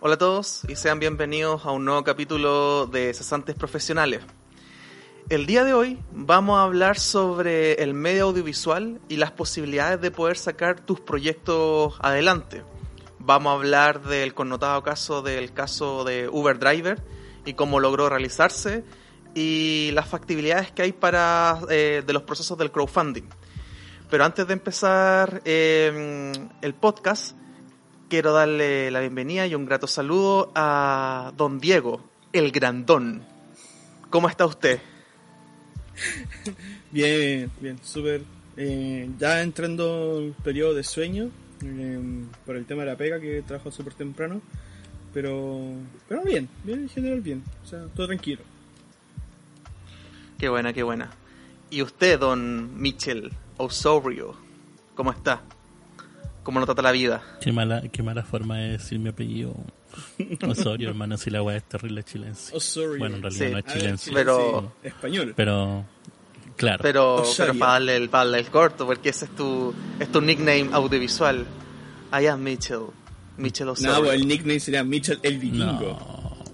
Hola a todos y sean bienvenidos a un nuevo capítulo de Cesantes Profesionales. El día de hoy vamos a hablar sobre el medio audiovisual y las posibilidades de poder sacar tus proyectos adelante. Vamos a hablar del connotado caso del caso de Uber Driver y cómo logró realizarse y las factibilidades que hay para eh, de los procesos del crowdfunding. Pero antes de empezar eh, el podcast, quiero darle la bienvenida y un grato saludo a don Diego, el grandón. ¿Cómo está usted? Bien, bien, súper. Eh, ya entrando en periodo de sueño eh, por el tema de la pega que trabajo súper temprano. Pero, pero bien, bien en general bien. O sea, todo tranquilo. Qué buena, qué buena. ¿Y usted, don Mitchell Osorio, cómo está? ¿Cómo lo trata la vida? Qué mala, qué mala forma de decir mi apellido. Osorio, hermano, si la weá es terrible chilense. Osorio. Bueno, en realidad Sí. no es chilense. Pero- sí, español. Pero, claro. Pero, Osorio. pero para darle, el, para darle el corto, porque ese es tu, es tu nickname audiovisual. I am Mitchell. Mitchell Osorio. Pues el nickname sería Mitchell el Vikingo. no.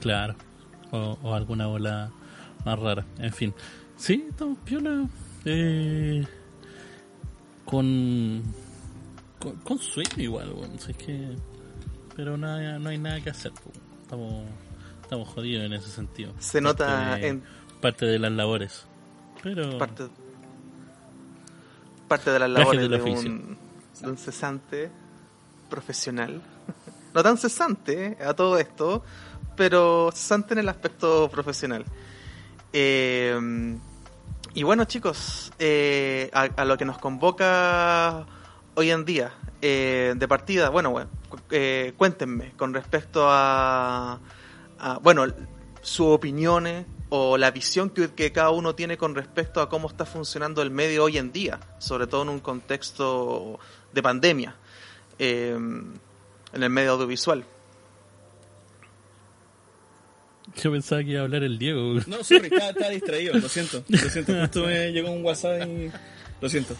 Claro. O, o alguna bola más rara. En fin. Sí, estamos piola. Eh, con, con. Con sueño igual. Si es que. Pero nada, no hay nada que hacer. Estamos, estamos jodidos en ese sentido. Se nota de- en parte de las labores. Pero parte, parte de las labores de un, de un cesante profesional. No tan cesante eh, a todo esto, pero cesante en el aspecto profesional. Eh, y bueno, chicos, eh, a, a lo que nos convoca hoy en día, eh, de partida, bueno, bueno eh, cuéntenme con respecto a, a, bueno, sus opiniones o la visión que, que cada uno tiene con respecto a cómo está funcionando el medio hoy en día, sobre todo en un contexto de pandemia, eh, en el medio audiovisual. yo pensaba que iba a hablar el Diego. No, sorry, estaba, estaba distraído, lo siento. Lo siento, justo me llegó un WhatsApp y. Lo siento.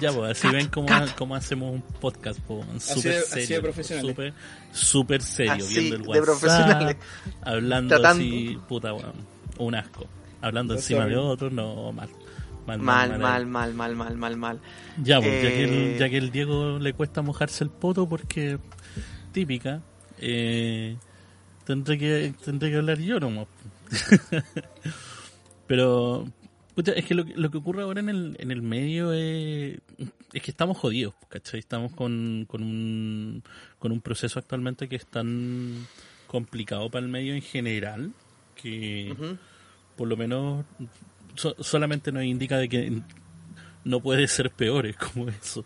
Ya, pues, así ven cómo, cómo hacemos un podcast, po, súper de- así de serio. Súper, súper serio, Así viendo el de WhatsApp. profesionales. Hablando Tratando. así, puta, weón, un asco. Hablando No, encima sorry. de otros, no, mal. Mal, Mal, ahí. mal, mal, mal, mal, mal, mal. Ya, pues, ya, que Eh, el, ya que el Diego le cuesta mojarse el poto porque típica, eh, tendré que tendré que hablar yo nomás. Pero pucha, es que lo, que- lo que ocurre ahora en el, en el medio es, es que estamos jodidos, ¿cachai? Estamos con, con, un, con un proceso actualmente que es tan complicado para el medio en general que por lo menos so- solamente nos indica de que no puede ser peor, es como eso.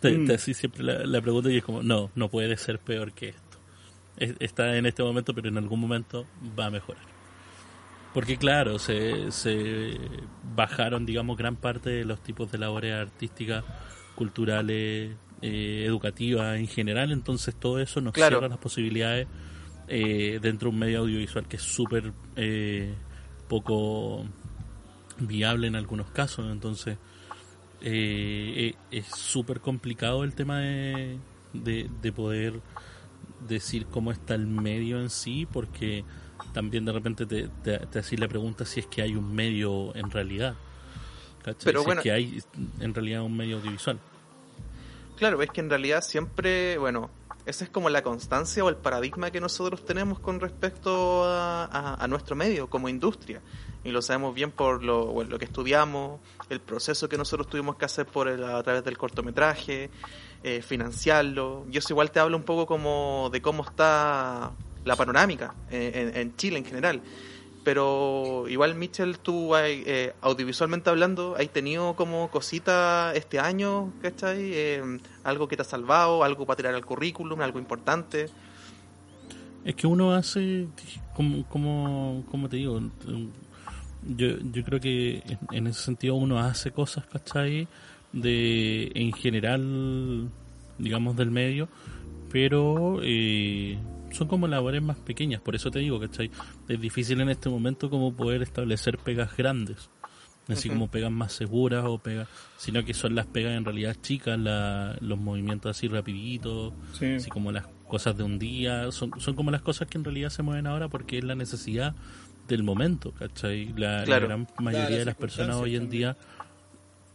Te, Mm. te así siempre la, la pregunta y es como, no, no puede ser peor que esto. Es- está en este momento, pero en algún momento va a mejorar. Porque claro, se, se bajaron, digamos, gran parte de los tipos de labores artísticas, culturales, eh, educativas en general, entonces todo eso nos Claro. cierra las posibilidades eh, dentro de un medio audiovisual que es súper eh, poco viable en algunos casos, entonces eh, es súper complicado el tema de, de, de poder decir cómo está el medio en sí, porque también de repente te, te, te haces la pregunta si es que hay un medio en realidad. ¿cachai? Pero si bueno- es que hay en realidad un medio audiovisual. Claro, es que en realidad siempre, bueno, esa es como la constancia o el paradigma que nosotros tenemos con respecto a, a- a nuestro medio como industria. Y lo sabemos bien por lo, bueno, lo que estudiamos, el proceso que nosotros tuvimos que hacer por el- a través del cortometraje, eh, financiarlo. Yo eso igual te hablo un poco como de cómo está la panorámica eh, en, Chile en general. Pero igual, Mitchell, tú hay, eh, audiovisualmente hablando, ¿has tenido como cosita este año, ¿cachai? Eh, algo que te ha salvado, algo para tirar al currículum, algo importante. Es que uno hace, como, como, como te digo, yo, yo creo que en ese sentido uno hace cosas, ¿cachai? De, en general, digamos, del medio, pero eh, son como labores más pequeñas, por eso te digo, ¿cachai? Es difícil en este momento como poder establecer pegas grandes, así como pegas más seguras o pegas, sino que son las pegas en realidad chicas, la, los movimientos así rapiditos, Sí. así como las cosas de un día, son, son como las cosas que en realidad se mueven ahora porque es la necesidad del momento, ¿cachai? La, la gran mayoría de las personas hoy en día...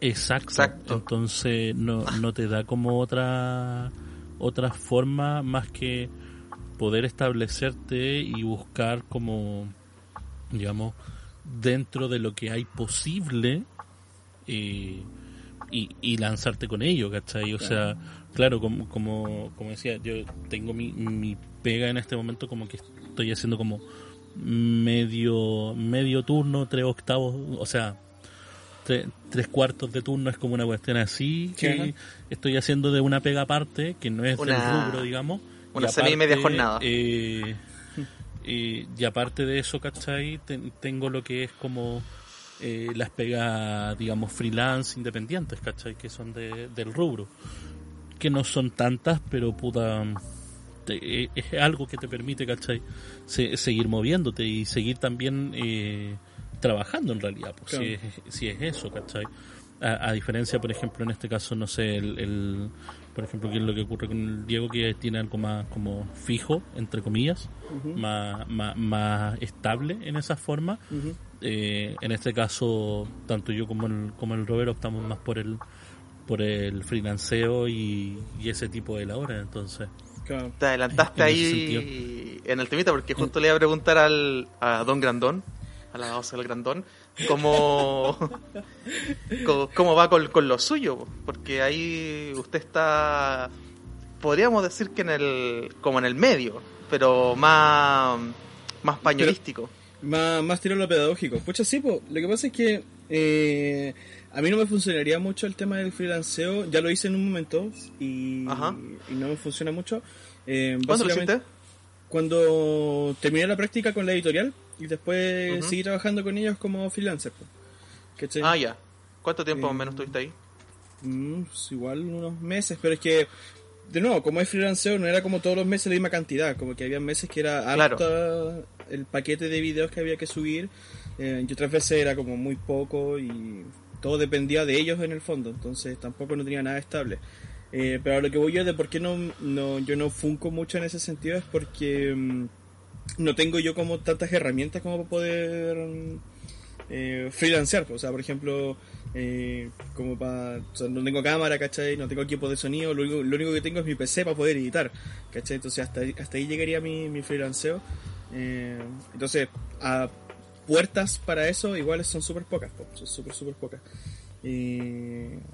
Exacto. Exacto. Entonces no, no te da como otra otra forma más que poder establecerte y buscar como digamos dentro de lo que hay posible eh, y, y, lanzarte con ello, ¿cachai? O sea, claro, como, como, como decía, yo tengo mi, mi pega en este momento como que estoy haciendo como medio medio turno, tres octavos, o sea, tres, cuartos de turno es como una cuestión así que estoy haciendo de una pega aparte, que no es del rubro, digamos. Una semana y media jornada. Eh, y aparte de eso, ¿cachai? tengo lo que es como eh, las pegas, digamos, freelance independientes, ¿cachai? Que son de, del rubro. Que no son tantas, pero puta... Eh, es algo que te permite, ¿cachai? seguir moviéndote y seguir también eh, trabajando en realidad, pues, si, es, si, es, eso, ¿cachai? A, diferencia, por ejemplo, en este caso, no sé, el, por ejemplo, que es lo que ocurre con el Diego, que tiene algo más como fijo, entre comillas, más, más, estable en esa forma. Eh, en este caso, tanto yo como el, como el Robert optamos más por el por el freelanceo y, ese tipo de labores, entonces... Te adelantaste ahí en el temita porque justo le iba a preguntar al, a Don Grandón, a la del Grandón, cómo, cómo, va con, con, lo suyo, porque ahí usted está, podríamos decir que en el, como en el medio, pero más, más pañolístico. más, más lo pedagógico. Pucha, sí, lo que pasa es que eh, a mí no me funcionaría mucho el tema del freelanceo, ya lo hice en un momento y, y no me funciona mucho. Eh, ¿Cuándo lo hiciste? Cuando terminé la práctica con la editorial, y después seguí trabajando con ellos como freelancer. Ah, ya. ¿Cuánto tiempo más o menos estuviste ahí? Mm, pues igual unos meses, pero es que, de nuevo, como es freelancer, no era como todos los meses la misma cantidad, como que había meses que era alta el paquete de videos que había que subir, eh, y otras veces era como muy poco y todo dependía de ellos en el fondo, entonces tampoco no tenía nada estable. Eh, pero lo que voy yo de por qué no, no, yo no funco mucho en ese sentido es porque... No tengo yo como tantas herramientas como para poder eh, freelancear. O sea, por ejemplo, eh, como para. no tengo cámara, ¿cachai? No tengo equipo de sonido. Lo único, que tengo es mi PC para poder editar, ¿cachai? Entonces, hasta, hasta ahí llegaría mi, mi freelanceo. Eh, entonces, a puertas para eso, iguales son súper pocas, son súper, súper pocas.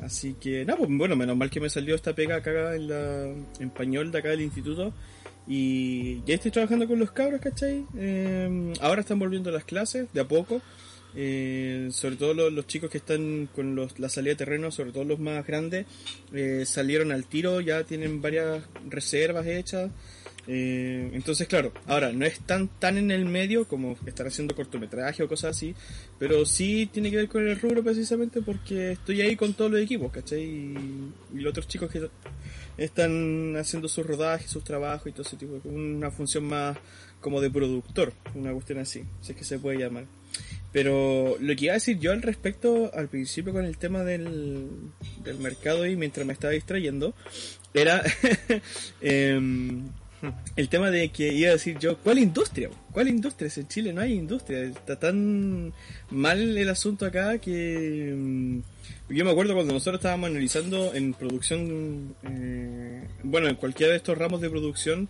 así que, no, pues bueno, menos mal que me salió esta pega acá en, la, en español de acá del instituto y ya estoy trabajando con los cabros, ¿cachai? Eh, ahora están volviendo las clases, de a poco. Eh, sobre todo los, chicos que están con los, la salida de terreno, sobre todo los más grandes, eh, salieron al tiro, ya tienen varias reservas hechas. Eh, entonces, claro, ahora no es tan, tan en el medio como estar haciendo cortometraje o cosas así, pero sí tiene que ver con el rubro precisamente porque estoy ahí con todos los equipos, ¿cachai? Y, y los otros chicos que están haciendo sus rodajes, sus trabajos y todo ese tipo, una función más como de productor, una cuestión así, si es que se puede llamar. Pero lo que iba a decir yo al respecto al principio con el tema del, del mercado y mientras me estaba distrayendo, era eh, el tema de que iba a decir yo, ¿cuál industria? ¿Cuál industria? En Chile no hay industria. Está tan mal el asunto acá que... Yo me acuerdo cuando nosotros estábamos analizando en producción, eh, bueno, en cualquiera de estos ramos de producción,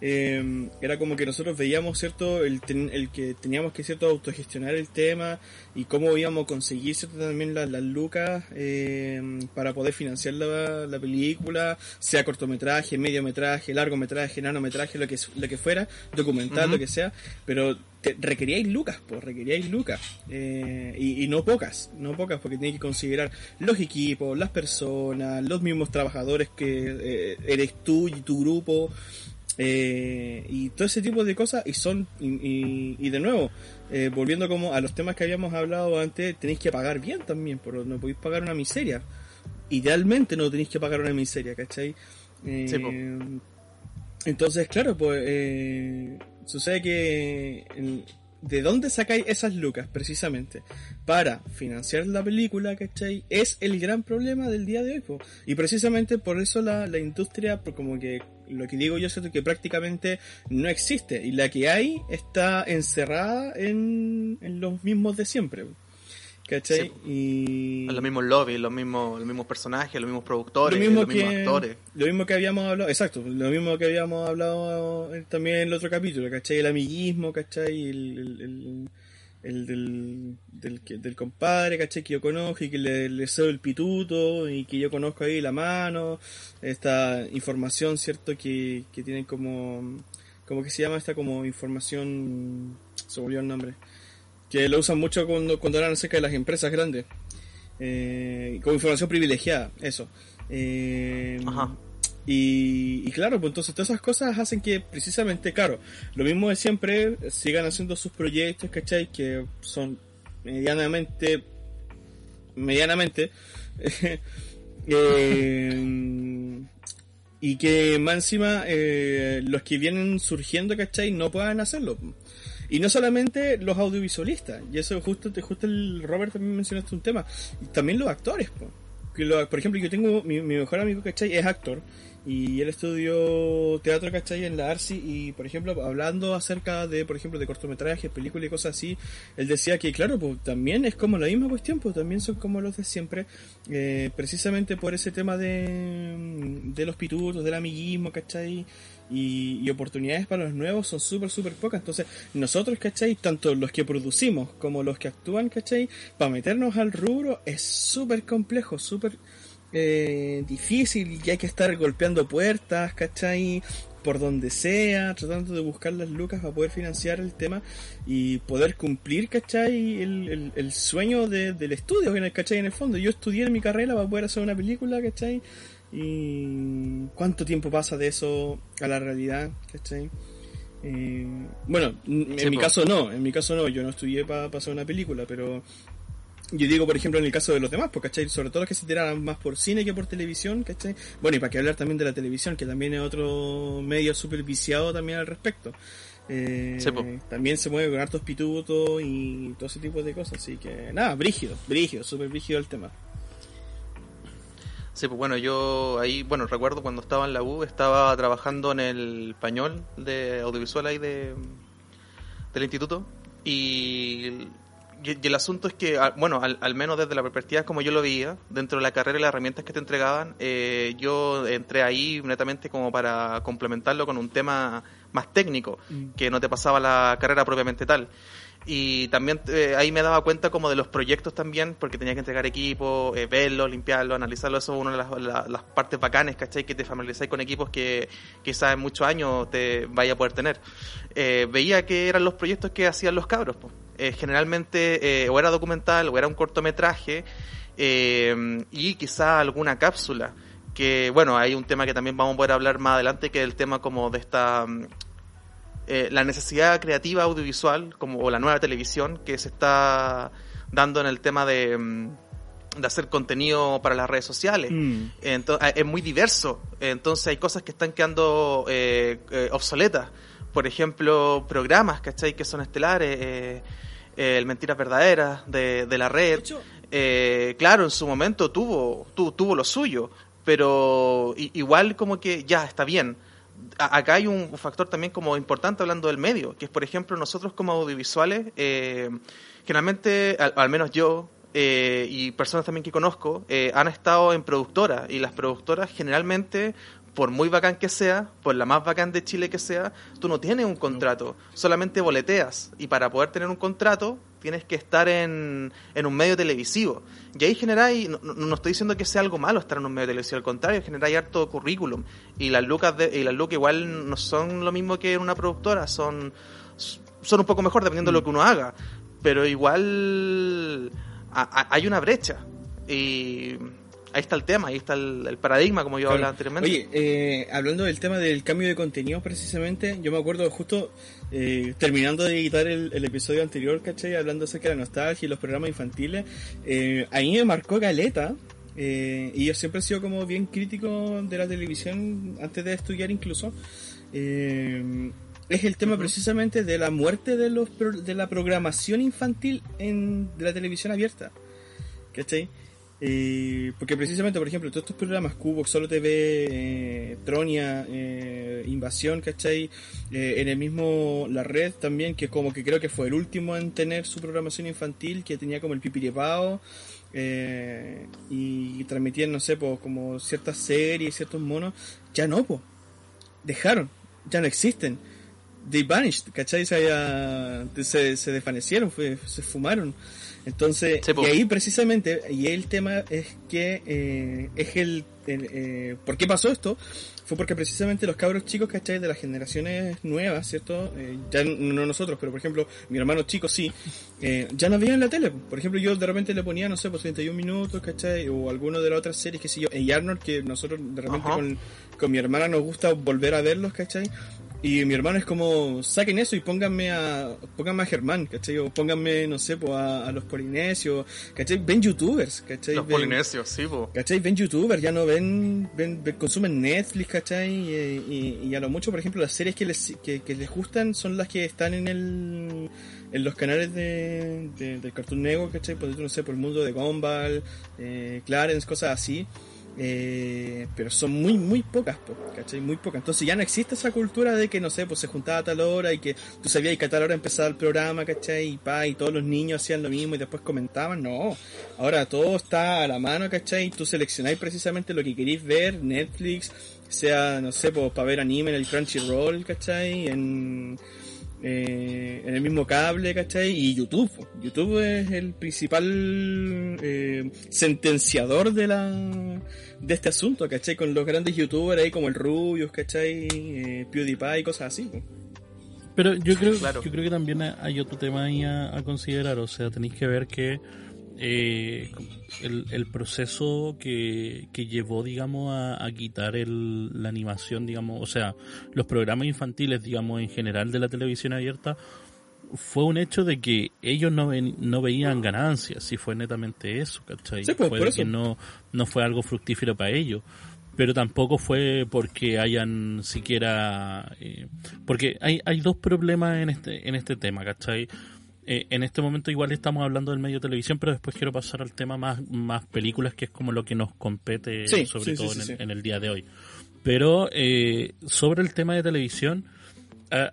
eh, era como que nosotros veíamos cierto el, el, que teníamos que cierto autogestionar el tema y cómo íbamos a conseguir cierto también las, lucas eh, para poder financiar la, la, película sea cortometraje mediometraje largometraje nanometraje lo que lo que fuera documental lo que sea. Pero requeríais lucas pues requeríais lucas. Eh, y, y, no pocas no pocas porque tenéis que considerar los equipos las personas los mismos trabajadores que eh, eres tú y tu grupo eh, y todo ese tipo de cosas y son y, y, de nuevo eh, volviendo como a los temas que habíamos hablado antes tenéis que pagar bien también pero no podéis pagar una miseria. Idealmente no tenéis que pagar una miseria ¿cachai? Eh, entonces claro pues sucede que ¿De dónde sacáis esas lucas precisamente? Para financiar la película, ¿cachai? Es el gran problema del día de hoy. Y precisamente por eso la, la industria como que lo que digo yo es que prácticamente no existe. Y la que hay está encerrada en, en los mismos de siempre. ¿Cachai? y... Los mismos lobbies, los mismos, los mismos personajes, los mismos productores, lo mismo los mismos actores. Lo mismo que habíamos hablado, exacto, lo mismo que habíamos hablado también en el otro capítulo, ¿cachai? El amiguismo, ¿cachai? El, el, el, el del, del, del, compadre, ¿cachai? Que yo conozco y que le, le cedo el pituto y que yo conozco ahí la mano, esta información, ¿cierto? Que, que tienen como, ¿cómo que se llama esta? Como información, se volvió el nombre que lo usan mucho cuando, cuando hablan acerca de las empresas grandes. Eh, como información privilegiada, eso. Eh, Ajá. Y, y, claro, pues entonces todas esas cosas hacen que precisamente, claro, lo mismo de siempre, sigan haciendo sus proyectos, ¿cachai? Que son medianamente, medianamente, eh, y que más encima eh, los que vienen surgiendo, ¿cachai? No puedan hacerlo. Y no solamente los audiovisualistas, y eso justo, justo el Robert también mencionaste un tema, también los actores. Po. Por ejemplo, yo tengo mi, mi mejor amigo, ¿cachai? Es actor, y él estudió teatro, ¿cachai? En la ARSI, y por ejemplo, hablando acerca de, por ejemplo, de cortometrajes, películas y cosas así, él decía que, claro, pues también es como la misma cuestión, pues también son como los de siempre, eh, precisamente por ese tema de, de los pitutos, del amiguismo, ¿cachai? Y, y, oportunidades para los nuevos son súper, súper pocas. Entonces, nosotros, ¿cachai? Tanto los que producimos como los que actúan, ¿cachai? Para meternos al rubro es súper complejo, súper eh, difícil y hay que estar golpeando puertas, ¿cachai? Por donde sea, tratando de buscar las lucas para poder financiar el tema y poder cumplir, ¿cachai? El, el, el sueño de, del estudio, ¿cachai? En el fondo, yo estudié en mi carrera para poder hacer una película, ¿cachai? Y cuánto tiempo pasa de eso a la realidad, ¿cachai? Eh, bueno, en Sí, mi po. caso no, en mi caso no, yo no estudié para hacer una película, pero yo digo, por ejemplo, en el caso de los demás, pues, ¿cachai? Sobre todo los que se tiraran más por cine que por televisión, ¿cachai? Bueno, y para que hablar también de la televisión, que también es otro medio súper viciado también al respecto. Eh, Sí, también se mueve con hartos pitutos y todo ese tipo de cosas, así que nada, brígido, brígido, súper brígido el tema. Sí, pues bueno, yo ahí, bueno, recuerdo cuando estaba en la U, estaba trabajando en el pañol de audiovisual ahí de, del instituto y, y- el asunto es que, ah, bueno, al, al menos desde la perspectiva como yo lo veía, dentro de la carrera y las herramientas que te entregaban, eh, yo entré ahí netamente como para complementarlo con un tema más técnico, Mm. que no te pasaba la carrera propiamente tal. Y también eh, ahí me daba cuenta como de los proyectos también, porque tenía que entregar equipo, eh, verlo, limpiarlo, analizarlo. Eso es una de las, la- las partes bacanes, ¿cachai? Que te familiarizáis con equipos que quizás en muchos años te vaya a poder tener. Eh, veía que eran los proyectos que hacían los cabros. po. Eh, generalmente eh, o era documental o era un cortometraje eh, y quizá alguna cápsula. Que bueno, hay un tema que también vamos a poder hablar más adelante, que es el tema como de esta mm, eh, la necesidad creativa audiovisual como o la nueva televisión que se está dando en el tema de, mm, de hacer contenido para las redes sociales. Mm. Entonces, es muy diverso, entonces hay cosas que están quedando eh, eh, obsoletas. Por ejemplo, programas, ¿cachai? Que son estelares, eh, eh, el Mentiras Verdaderas de, de la red. De Eh, claro, en su momento tuvo, tu- tuvo lo suyo, pero igual como que ya está bien. Acá hay un factor también como importante hablando del medio, que es por ejemplo nosotros como audiovisuales, eh, generalmente, al, al menos yo eh, y personas también que conozco, eh, han estado en productoras y las productoras generalmente, por muy bacán que sea, por la más bacán de Chile que sea, tú no tienes un contrato, solamente boleteas y para poder tener un contrato tienes que estar en, en un medio televisivo. Y ahí generáis, no, no- estoy diciendo que sea algo malo estar en un medio televisivo, al contrario, generáis harto currículum. Y las lucas de, y las lucas igual no son lo mismo que en una productora, son, son un poco mejor dependiendo de lo que uno haga. Pero igual a- a- hay una brecha. Y ahí está el tema, ahí está el, el paradigma, como yo Claro. hablaba anteriormente. Oye, eh, hablando del tema del cambio de contenido precisamente, yo me acuerdo justo eh, terminando de editar el, el episodio anterior, ¿cachai? Hablando acerca de la nostalgia y los programas infantiles, eh, a mí me marcó Galeta. eh, y yo siempre he sido como bien crítico de la televisión antes de estudiar incluso. Eh, es el tema precisamente de la muerte de los de la programación infantil en de la televisión abierta. ¿Cachai? Eh, porque precisamente, por ejemplo, todos estos programas, Cubo, Solo TV, eh, Tronia, eh, Invasión, ¿cachai? Eh, en el mismo La Red también, que como que creo que fue el último en tener su programación infantil, que tenía como el pipiripao, eh, y transmitían, no sé, pues, como ciertas series, ciertos monos, ya no, pues, dejaron, ya no existen. They vanished, ¿cachai? Se, se, desvanecieron, se fumaron. Entonces, Sí, po. y ahí precisamente, y el tema es que eh, es el, el, eh, ¿por qué pasó esto? Fue porque precisamente los cabros chicos, ¿cachai? De las generaciones nuevas, ¿cierto? Eh, ya no nosotros, pero por ejemplo, mi hermano chico sí, eh, ya no veían la tele. Por ejemplo, yo de repente le ponía, no sé, pues 31 minutos, ¿cachai? O alguno de las otras series, que sé yo, y Arnold, que nosotros de repente Ajá. con, con mi hermana nos gusta volver a verlos, ¿cachai? Y mi hermano es como, saquen eso y pónganme a, pónganme a Germán, ¿cachai? O pónganme, no sé, pues a, a los polinesios, ¿cachai? Ven youtubers, ¿cachai? Los Ven- polinesios, sí, po. ¿Cachai? Ven youtubers, ya no ven, ven, ven- consumen Netflix, ¿cachai? Y, y- y a lo mucho, por ejemplo, las series que les, que, que les gustan son las que están en el en los canales de, de- del Cartoon Network, ¿cachai? Por no sé, por el mundo de Gumball, eh, Clarence, cosas así. Eh, pero son muy, muy pocas, po, ¿cachai? Muy pocas. Entonces ya no existe esa cultura de que, no sé, pues se juntaba a tal hora y que tú sabías que a tal hora empezaba el programa, ¿cachai? Y pa, y todos los niños hacían lo mismo y después comentaban. No, ahora todo está a la mano, ¿cachai? Tú seleccionáis precisamente lo que queréis ver, Netflix, sea, no sé, pues para ver anime en el Crunchyroll, ¿cachai? En, eh, en el mismo cable, ¿cachai? Y YouTube. YouTube es el principal eh, sentenciador de la de este asunto, ¿cachai? Con los grandes youtubers ahí como el Rubius, ¿cachai? Eh, PewDiePie y cosas así. Pero yo creo, Claro. yo creo que también hay otro tema ahí a, a considerar. O sea, tenéis que ver que eh, el, el proceso que, que llevó, digamos, a, a quitar el, la animación, digamos, o sea, los programas infantiles, digamos, en general de la televisión abierta, fue un hecho de que ellos no, ven- no veían ganancias, si fue netamente eso, ¿cachai? Sí, pues, fue por eso. que no, no fue algo fructífero para ellos. Pero tampoco fue porque hayan siquiera... eh, porque hay, hay dos problemas en este, en este tema, ¿cachai? Eh, en este momento igual estamos hablando del medio de televisión, pero después quiero pasar al tema más, más películas, que es como lo que nos compete, Sí, sobre sí, todo sí, en, el, en el día de hoy. Pero eh, sobre el tema de televisión,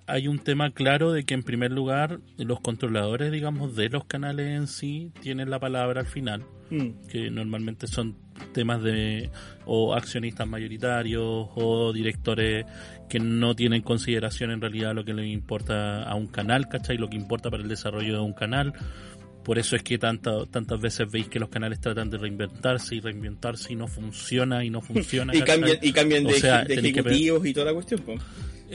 hay un tema claro de que en primer lugar los controladores, digamos, de los canales en sí tienen la palabra al final, Mm. que normalmente son temas de o accionistas mayoritarios o directores que no tienen consideración en realidad lo que le importa a un canal, ¿cachai? Lo que importa para el desarrollo de un canal. Por eso es que tanta- tantas veces veis que los canales tratan de reinventarse y reinventarse y no funciona y no funciona. Y cambian, y cambian de, O sea, de tenéis que ver- ejecutivos y toda la cuestión. po.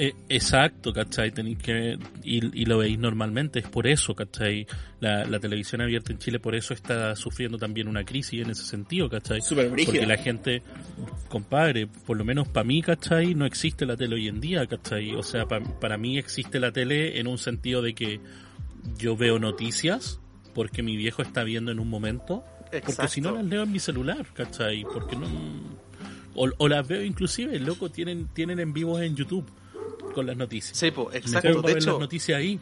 eh, exacto, ¿cachai? Tenéis que, y, y lo veis normalmente, es por eso, ¿cachai? La, la televisión abierta en Chile por eso está sufriendo también una crisis en ese sentido, ¿cachai? Porque la gente, compadre, por lo menos para mí, ¿cachai? No existe la tele hoy en día, ¿cachai? O sea, pa- para mí existe la tele en un sentido de que yo veo noticias porque mi viejo está viendo en un momento, porque si no las leo en mi celular, ¿cachai? Porque no... O, o las veo inclusive, loco, tienen, tienen en vivo en YouTube con las noticias. Sí, Me exacto. a De ver hecho, las noticias ahí,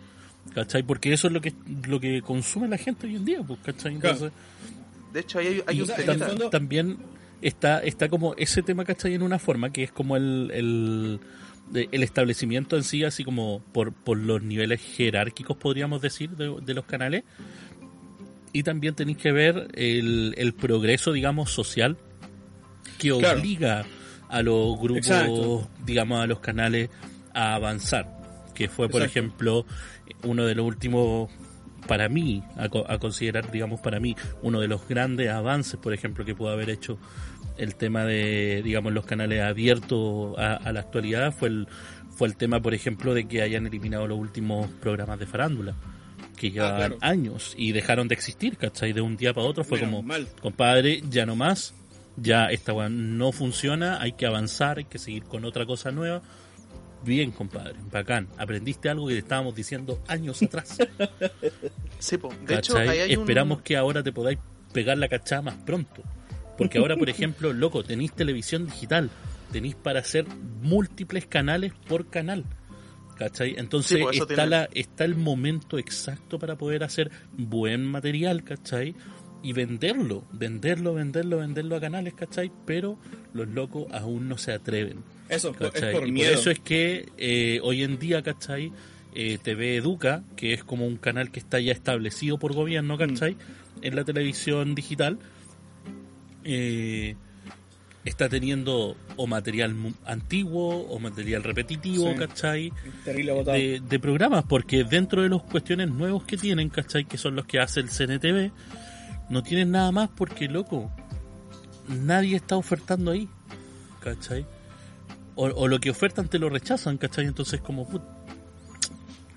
¿cachai? Porque eso es lo que lo que consume la gente hoy en día, pues, ¿cachai? Claro. Entonces, de hecho ahí hay, hay un tam- también está está como ese tema, ¿cachai? En una forma que es como el, el, el establecimiento en sí, así como por, por los niveles jerárquicos, podríamos decir, de, de los canales. Y también tenéis que ver el, el progreso, digamos, social que Claro. obliga a los grupos, Exacto. digamos, a los canales a avanzar. Que fue, por Exacto. ejemplo, uno de los últimos, para mí, a, a considerar, digamos, para mí, uno de los grandes avances, por ejemplo, que pudo haber hecho el tema de, digamos, los canales abiertos a, a la actualidad fue el, fue el tema, por ejemplo, de que hayan eliminado los últimos programas de farándula que llevaban claro. años y dejaron de existir, ¿cachai? De un día para otro fue como, mal. compadre, ya no más, ya esta weá no funciona, hay que avanzar, hay que seguir con otra cosa nueva. Bien, compadre, bacán. Aprendiste algo que te estábamos diciendo años atrás. Sí, po. De hecho, ¿cachai? ahí hay un- Esperamos que ahora te podáis pegar la cachada más pronto. Porque ahora, por ejemplo, loco, tenéis televisión digital, tenéis para hacer múltiples canales por canal. ¿Cachai? Entonces Sí, pues, está, tiene- la, está el momento exacto para poder hacer buen material, ¿cachai? y venderlo, venderlo, venderlo, venderlo a canales, ¿cachai? Pero los locos aún no se atreven. Eso, es por Y miedo. eso es que eh, hoy en día, ¿cachai? Eh, TV Educa, que es como un canal que está ya establecido por gobierno, ¿cachai? En la televisión digital, eh, está teniendo o material antiguo o material repetitivo, Sí. ¿cachai? Terrible botado. de, de programas, porque dentro de los cuestiones nuevos que tienen, ¿cachai? Que son los que hace el CNTV, no tienen nada más porque, loco, nadie está ofertando ahí, ¿cachai? O, o lo que ofertan te lo rechazan, ¿cachai? Entonces, como, put-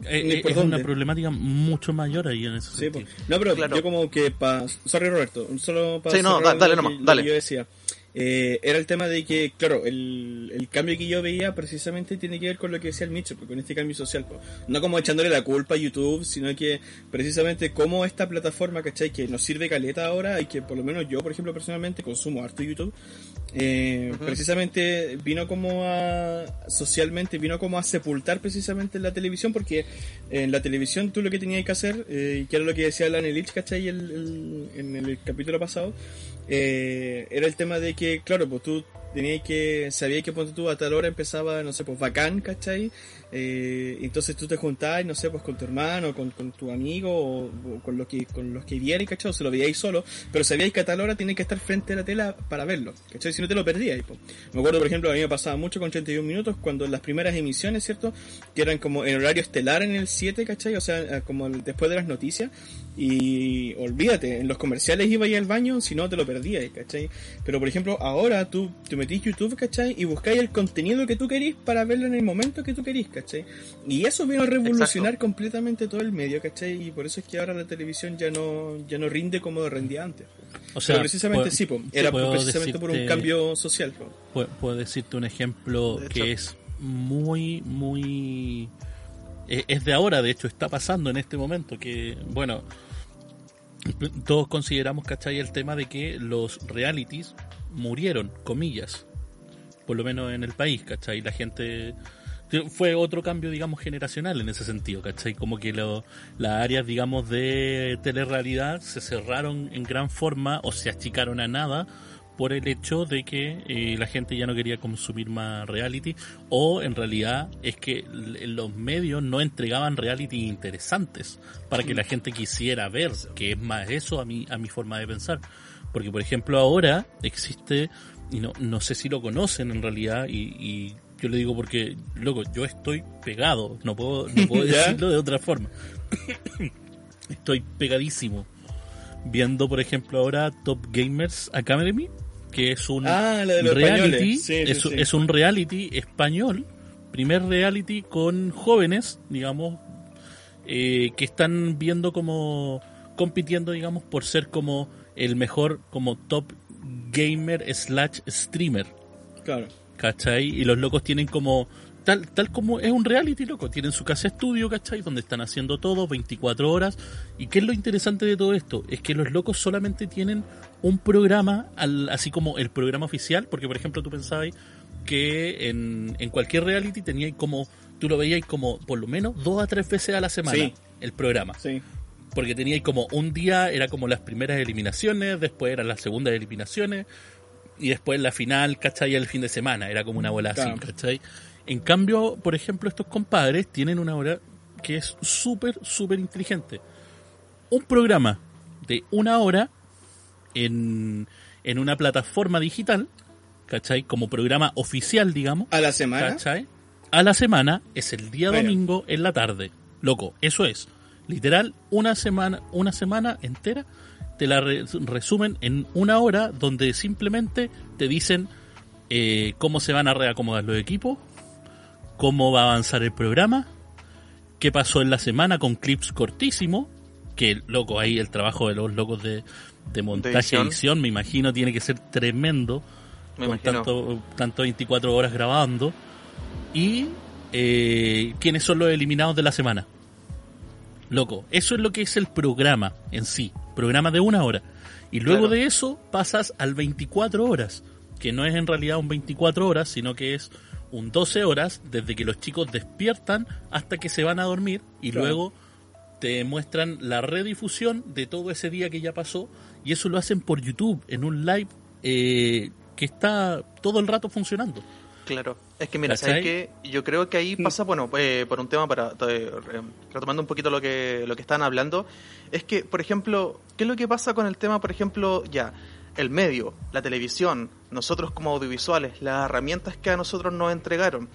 eh, es una problemática mucho mayor ahí en ese Sí, sentido. no, pero Claro. yo como que para... Sorry Roberto, solo para... Sí, no, da- dale nomás, dale. yo decía. Eh, era el tema de que, claro, el, el cambio que yo veía precisamente tiene que ver con lo que decía el Mitchell, con este cambio social. po. No como echándole la culpa a YouTube, sino que precisamente como esta plataforma, ¿cachai? Que nos sirve caleta ahora y que por lo menos yo, por ejemplo, personalmente consumo harto YouTube. eh, precisamente vino como a socialmente vino como a sepultar precisamente la televisión porque en la televisión tú lo que tenías que hacer eh, y que era lo que decía Alan Elich ¿cachai? El- el- en el capítulo pasado eh, era el tema de que claro pues tú tenías que sabías que ponte tú a tal hora empezaba no sé pues bacán ¿cachai? Eh, entonces tú te juntabas no sé pues con tu hermano con, con tu amigo o, con los que con los que vierais ¿cachai? o se lo veíais solo pero sabíais que a tal hora tenías que estar frente a la tela para verlo ¿cachai? si no te lo perdíais po. me acuerdo por ejemplo a mí me pasaba mucho con 31 minutos cuando las primeras emisiones ¿cierto? que eran como en horario estelar en el 7 ¿cachai? o sea como el- después de las noticias y olvídate, en los comerciales iba ahí al baño, si no te lo perdías, ¿cachai? Pero por ejemplo, ahora tú te metís YouTube, ¿cachai? Y buscáis el contenido que tú querís para verlo en el momento que tú querís, ¿cachai? Y eso vino a revolucionar completamente todo el medio, ¿cachai? Y por eso es que ahora la televisión ya no, ya no rinde como rendía antes. O sea, Pero precisamente pu- sí, po, era puedo precisamente por un decirte- cambio social. po. Pu- Puedo decirte un ejemplo que es muy, muy... eh, Es de ahora, de hecho, está pasando en este momento que, bueno, todos consideramos, ¿cachai? El tema de que los realities murieron, comillas, por lo menos en el país, ¿cachai? La gente... Fue otro cambio, digamos, generacional en ese sentido, ¿cachai? Como que lo- las áreas, digamos, de telerrealidad se cerraron en gran forma o se achicaron a nada por el hecho de que eh, la gente ya no quería consumir más reality o en realidad es que los medios no entregaban reality interesantes para que la gente quisiera ver que es más eso a mi a mi forma de pensar. Porque por ejemplo ahora existe y no no sé si lo conocen en realidad y, y yo le digo porque loco yo estoy pegado no puedo no puedo decirlo de otra forma. Estoy pegadísimo viendo por ejemplo ahora Top Gamers Academy que es un Ah, la de los reality sí, es, sí. es un reality español primer reality con jóvenes digamos eh, que están viendo como compitiendo digamos por ser como el mejor como top gamer slash streamer Claro. ¿cachai? Y los locos tienen como, tal, tal como es un reality, loco, tienen su casa estudio, ¿cachai? Donde están haciendo todo 24 horas. ¿Y qué es lo interesante de todo esto? Es que los locos solamente tienen un programa, al, así como el programa oficial, porque por ejemplo tú pensabas que en, en cualquier reality teníais como, tú lo veíais como por lo menos dos a tres veces a la semana Sí. el programa Sí. porque teníais como un día era como las primeras eliminaciones, después eran las segundas eliminaciones y después la final, ¿cachai? El fin de semana, era como una bola así, Claro. ¿cachai? En cambio, por ejemplo, estos compadres tienen una hora que es súper, súper inteligente. Un programa de una hora en, en una plataforma digital, ¿cachai? Como programa oficial, digamos. A la semana. ¿Cachai? A la semana es el día Bueno. domingo en la tarde. Loco, eso es. Literal, una semana, una semana entera te la re- resumen en una hora donde simplemente te dicen eh, cómo se van a reacomodar los equipos, cómo va a avanzar el programa, qué pasó en la semana con clips cortísimos, que loco, ahí el trabajo de los locos de, de montaje y edición. edición, me imagino, tiene que ser tremendo Me con imagino. tanto, tanto 24 horas grabando. Y eh, quiénes son los eliminados de la semana. Loco, eso es lo que es el programa en sí. Programa de una hora. Y luego Claro. de eso pasas al 24 horas. Que no es en realidad un 24 horas, sino que es un 12 horas desde que los chicos despiertan hasta que se van a dormir. Y Claro. luego te muestran la redifusión de todo ese día que ya pasó y eso lo hacen por YouTube en un live eh, que está todo el rato funcionando. Claro, es que mira, ¿sabes que Yo creo que ahí mm. pasa, bueno, eh, por un tema para eh, retomando un poquito lo que lo que están hablando, es que, por ejemplo, ¿qué es lo que pasa con el tema, por ejemplo, ya el medio, la televisión, nosotros como audiovisuales, las herramientas que a nosotros nos entregaron?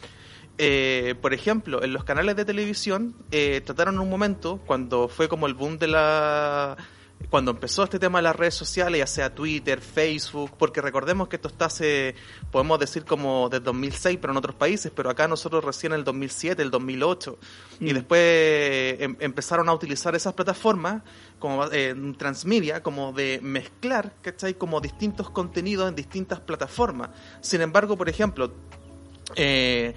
Eh, por ejemplo, en los canales de televisión eh, trataron un momento, cuando fue como el boom de la... Cuando empezó este tema de las redes sociales, ya sea Twitter, Facebook, porque recordemos que esto está hace, podemos decir como desde 2006, pero en otros países, pero acá nosotros recién en el 2007, el 2008, y mm. después em, empezaron a utilizar esas plataformas como eh, transmedia, como de mezclar, ¿cachai? Como distintos contenidos en distintas plataformas. Sin embargo, por ejemplo, eh,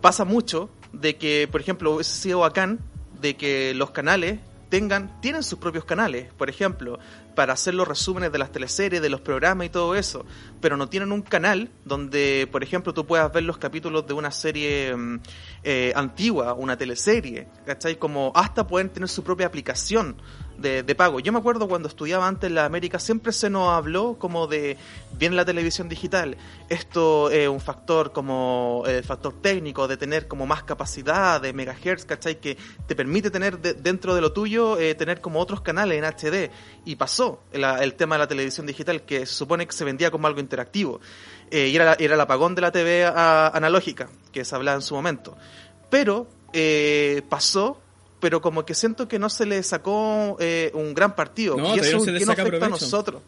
pasa mucho de que, por ejemplo, hubiese sido bacán de que los canales tengan, tienen sus propios canales, por ejemplo, para hacer los resúmenes de las teleseries, de los programas y todo eso, pero no tienen un canal donde, por ejemplo, tú puedas ver los capítulos de una serie mm, eh, antigua, una teleserie, ¿cachai? Como hasta pueden tener su propia aplicación de, pago. Yo me acuerdo cuando estudiaba antes en la América, siempre se nos habló como de, bien la televisión digital, esto es un factor como el factor técnico de tener como más capacidad de megahertz, ¿cachai? Que te permite tener dentro de lo tuyo, eh, tener como otros canales en HD. Y pasó el, tema de la televisión digital, que se supone que se vendía como algo interactivo. Eh, y era, era el apagón de la TV analógica, que se hablaba en su momento. Pero eh, pasó pero como que siento que no se le sacó eh, un gran partido. y eso no se afecta a nosotros.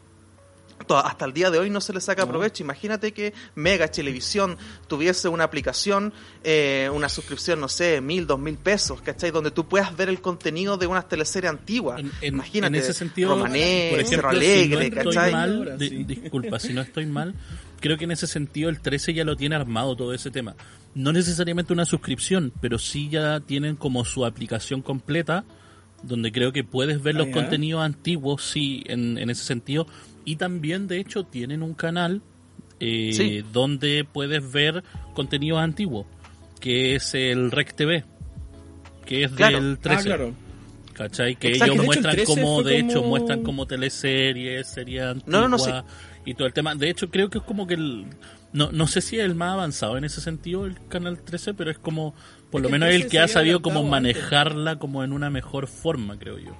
Hasta el día de hoy no se le saca provecho. Imagínate que Mega Televisión tuviese una aplicación, eh, una suscripción, no sé, mil, dos mil pesos, ¿cachai? Donde tú puedas ver el contenido de unas teleseries antiguas. Imagínate, en ese sentido, Romané, por ejemplo, Alegre, si no Mal, disculpa, si no estoy mal, creo que en ese sentido el 13 ya lo tiene armado todo ese tema no necesariamente una suscripción, pero sí ya tienen como su aplicación completa, donde creo que puedes ver los contenidos antiguos, sí, en, ese sentido. Y también, de hecho, tienen un canal eh, donde puedes ver contenidos antiguos, que es el Rec TV, que es del 13. Ah, claro. ¿Cachai? Que ellos muestran como, de hecho, muestran como teleseries, series antiguas y todo el tema. De hecho, creo que es como que el no, no sé si es el más avanzado en ese sentido el Canal 13, pero es como, por lo menos el que ha sabido como manejarla como en una mejor forma, creo yo.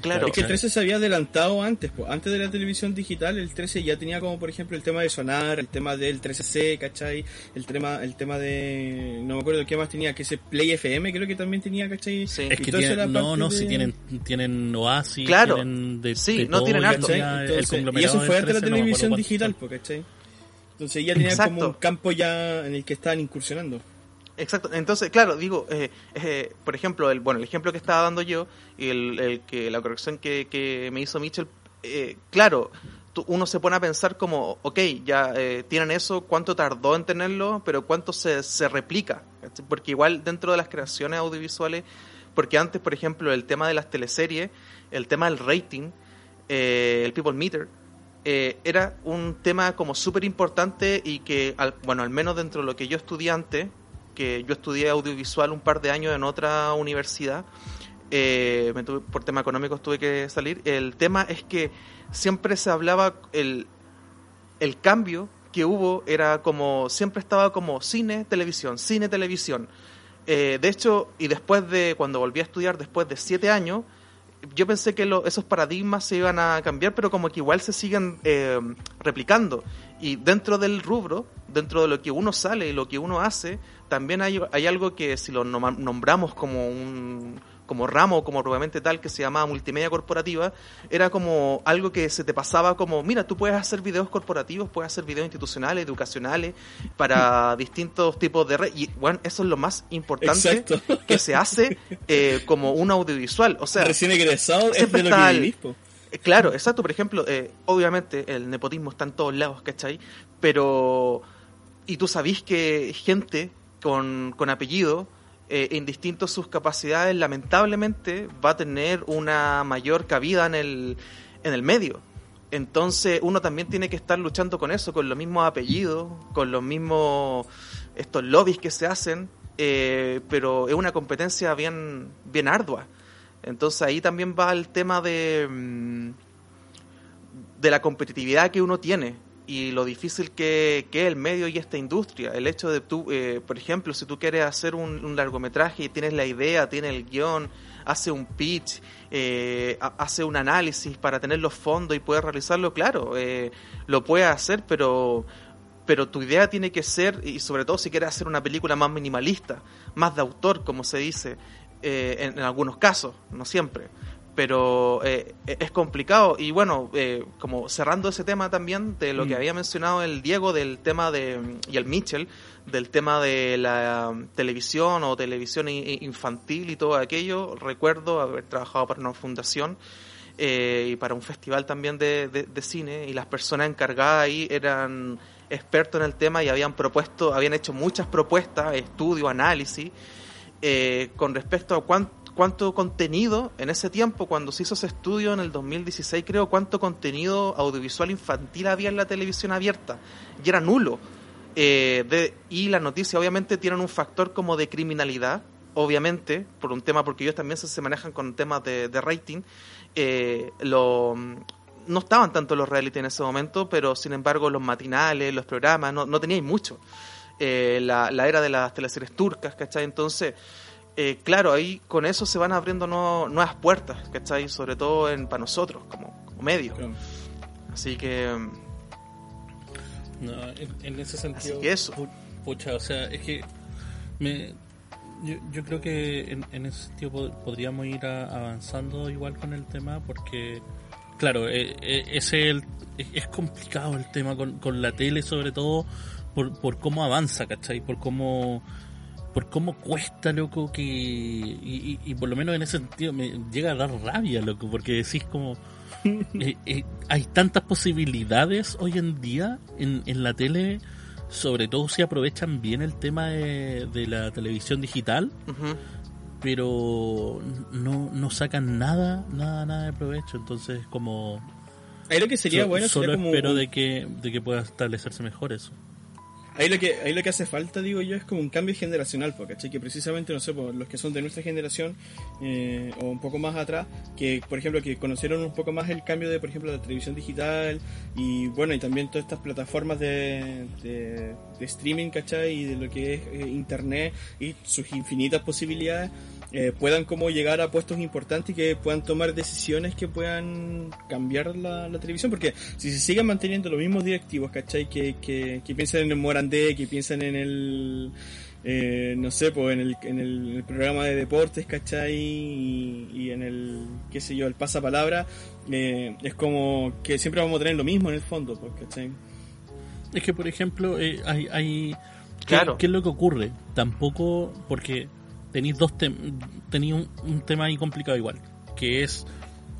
Claro. Es que el 13 se había adelantado antes, pues. antes de la televisión digital, el 13 ya tenía como, por ejemplo, el tema de sonar, el tema del 13C, ¿cachai? El tema, el tema de, no me acuerdo qué más tenía, que ese Play FM creo que también tenía, ¿cachai? Sí. Es que no, no, si tienen, tienen Oasis, claro. tienen de, sí, no tienen harto. y eso fue antes de la televisión digital, pues, ¿cachai? Entonces ya tenía como un campo ya en el que estaban incursionando. Exacto, entonces, claro, digo, eh, eh, por ejemplo, el bueno el ejemplo que estaba dando yo y el, que la corrección que, que me hizo Mitchell, eh, claro, uno se pone a pensar como, ok, ya tienen eso, ¿cuánto tardó en tenerlo? Pero ¿cuánto se, se replica? Porque igual dentro de las creaciones audiovisuales, porque antes, por ejemplo, el tema de las teleseries, el tema del rating, el people meter, eh, era un tema como súper importante y que, al, bueno, al menos dentro de lo que yo estudié antes, que yo estudié audiovisual un par de años en otra universidad, eh, por tema económico tuve que salir, el tema es que siempre se hablaba, el, el cambio que hubo era como, siempre estaba como cine, televisión, cine, televisión. Eh, de hecho, y después de, cuando volví a estudiar, después de siete años, yo pensé que esos paradigmas se iban a cambiar, pero como que igual se siguen eh, replicando. Y dentro del rubro, dentro de lo que uno sale y lo que uno hace, también hay, hay algo que si lo nombramos como un, como ramo, como probablemente tal, que se llamaba multimedia corporativa, era como algo que se te pasaba como, mira, tú puedes hacer videos corporativos, puedes hacer videos institucionales, educacionales, para distintos tipos de redes. Y bueno, eso es lo más importante que se hace eh, como un audiovisual. O sea, recién egresado es de lo que eh, Claro, exacto. Por ejemplo, eh, obviamente el nepotismo está en todos lados, ¿cachai? Pero, y tú sabís que gente con, con apellido eh, sus capacidades, lamentablemente va a tener una mayor cabida en el, en el medio. Entonces uno también tiene que estar luchando con eso, con los mismos apellidos, con los mismos estos lobbies que se hacen, eh, pero es una competencia bien, bien ardua. Entonces ahí también va el tema de, mm, de la competitividad que uno tiene y lo difícil que, que es el medio y esta industria. El hecho de tú, eh, por ejemplo, si tú quieres hacer un, largometraje y tienes la idea, tienes el guion, hace un pitch, eh, hace un análisis para tener los fondos y poder realizarlo, claro, eh, lo puedes hacer, pero pero tu idea tiene que ser, y sobre todo si quieres hacer una película más minimalista, más de autor, como se dice, eh, en, en, algunos casos, no siempre pero eh, es complicado. Y bueno, eh, como cerrando ese tema también de lo que mm. había mencionado el Diego del tema de, y el Mitchell, del tema de la televisión o televisión infantil y todo aquello, recuerdo haber trabajado para una fundación eh, y para un festival también de, de, cine y las personas encargadas ahí eran expertos en el tema y habían propuesto, habían hecho muchas propuestas, estudios, análisis, con respecto a cuánto cuánto contenido en ese tiempo, cuando se hizo ese estudio en el 2016, creo, cuánto contenido audiovisual infantil había en la televisión abierta. Y era nulo. Eh, y las noticias obviamente tienen un factor como de criminalidad, obviamente, por un tema, porque ellos también se, manejan con temas de, rating. Eh, lo, no estaban tanto los reality en ese momento, pero sin embargo los matinales, los programas, no, no teníais mucho. Eh, la, la era de las teleseries turcas, ¿cachai? Entonces eh, claro, ahí con eso se van abriendo nuevas puertas, ¿cachai? Sobre todo en, para nosotros, como, medio. Así que... No, en, ese sentido... Así que eso. Pucha, o sea, es que me, yo, yo creo que en, en ese sentido podríamos ir avanzando igual con el tema porque, claro, eh, eh, ese el, es, complicado el tema con, con la tele, sobre todo por, por cómo avanza, ¿cachai? Por cómo por cómo cuesta, loco, que... Y, por lo menos en ese sentido me llega a dar rabia, loco, porque decís como... Eh, eh, hay tantas posibilidades hoy en día en, en la tele, sobre todo si aprovechan bien el tema de, la televisión digital, pero no, no sacan nada, nada, nada de provecho, entonces como... Ahí lo que sería bueno solo espero de que, de que pueda establecerse mejor eso. Ahí lo, que, ahí lo que hace falta, digo yo, es como un cambio generacional, porque Que precisamente, no sé, por los que son de nuestra generación eh, o un poco más atrás, que por ejemplo, que conocieron un poco más el cambio de, por ejemplo, la televisión digital y bueno, y también todas estas plataformas de, de, streaming, ¿cachai? Y de lo que es eh, Internet y sus infinitas posibilidades eh, puedan como llegar a puestos importantes y que puedan tomar decisiones que puedan cambiar la, televisión, porque si se siguen manteniendo los mismos directivos, ¿cachai? Que, que, que piensan en el Morandé, que piensan en el... Eh, no sé, pues en el, en el, programa de deportes, ¿cachai? Y, en el, qué sé yo, el pasapalabra, eh, es como que siempre vamos a tener lo mismo en el fondo, pues, ¿cachai? Es que, por ejemplo, eh, hay... hay claro. ¿Qué es lo que ocurre? Tampoco, porque tenéis dos tenéis un, tema ahí complicado igual, que es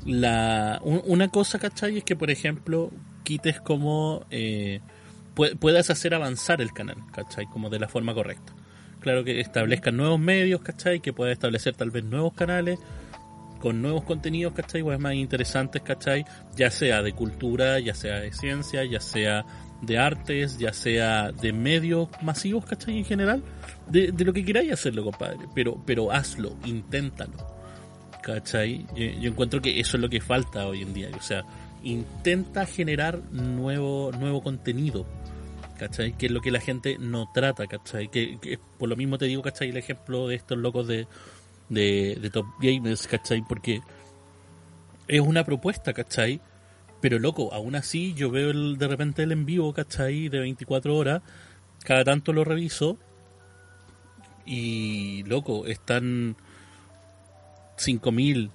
la una cosa, ¿cachai? Es que, por ejemplo, quites como eh, puedas hacer avanzar el canal, ¿cachai? Como de la forma correcta. Claro que establezcan nuevos medios, ¿cachai? Que pueda establecer tal vez nuevos canales con nuevos contenidos, ¿cachai? Igual más interesantes, ¿cachai? Ya sea de cultura, ya sea de ciencia, ya sea de artes, ya sea de medios masivos, ¿cachai? En general, de, lo que queráis hacerlo, compadre, pero, pero hazlo, inténtalo, ¿cachai? Yo, encuentro que eso es lo que falta hoy en día, o sea, intenta generar nuevo, nuevo contenido, ¿cachai? Que es lo que la gente no trata, ¿cachai? Que, que por lo mismo te digo, ¿cachai? El ejemplo de estos locos de, de, de Top Gamers, ¿cachai? Porque es una propuesta, ¿cachai? Pero loco, aún así yo veo el, de repente el en vivo, ¿cachai? De 24 horas, cada tanto lo reviso y loco, están 5.000,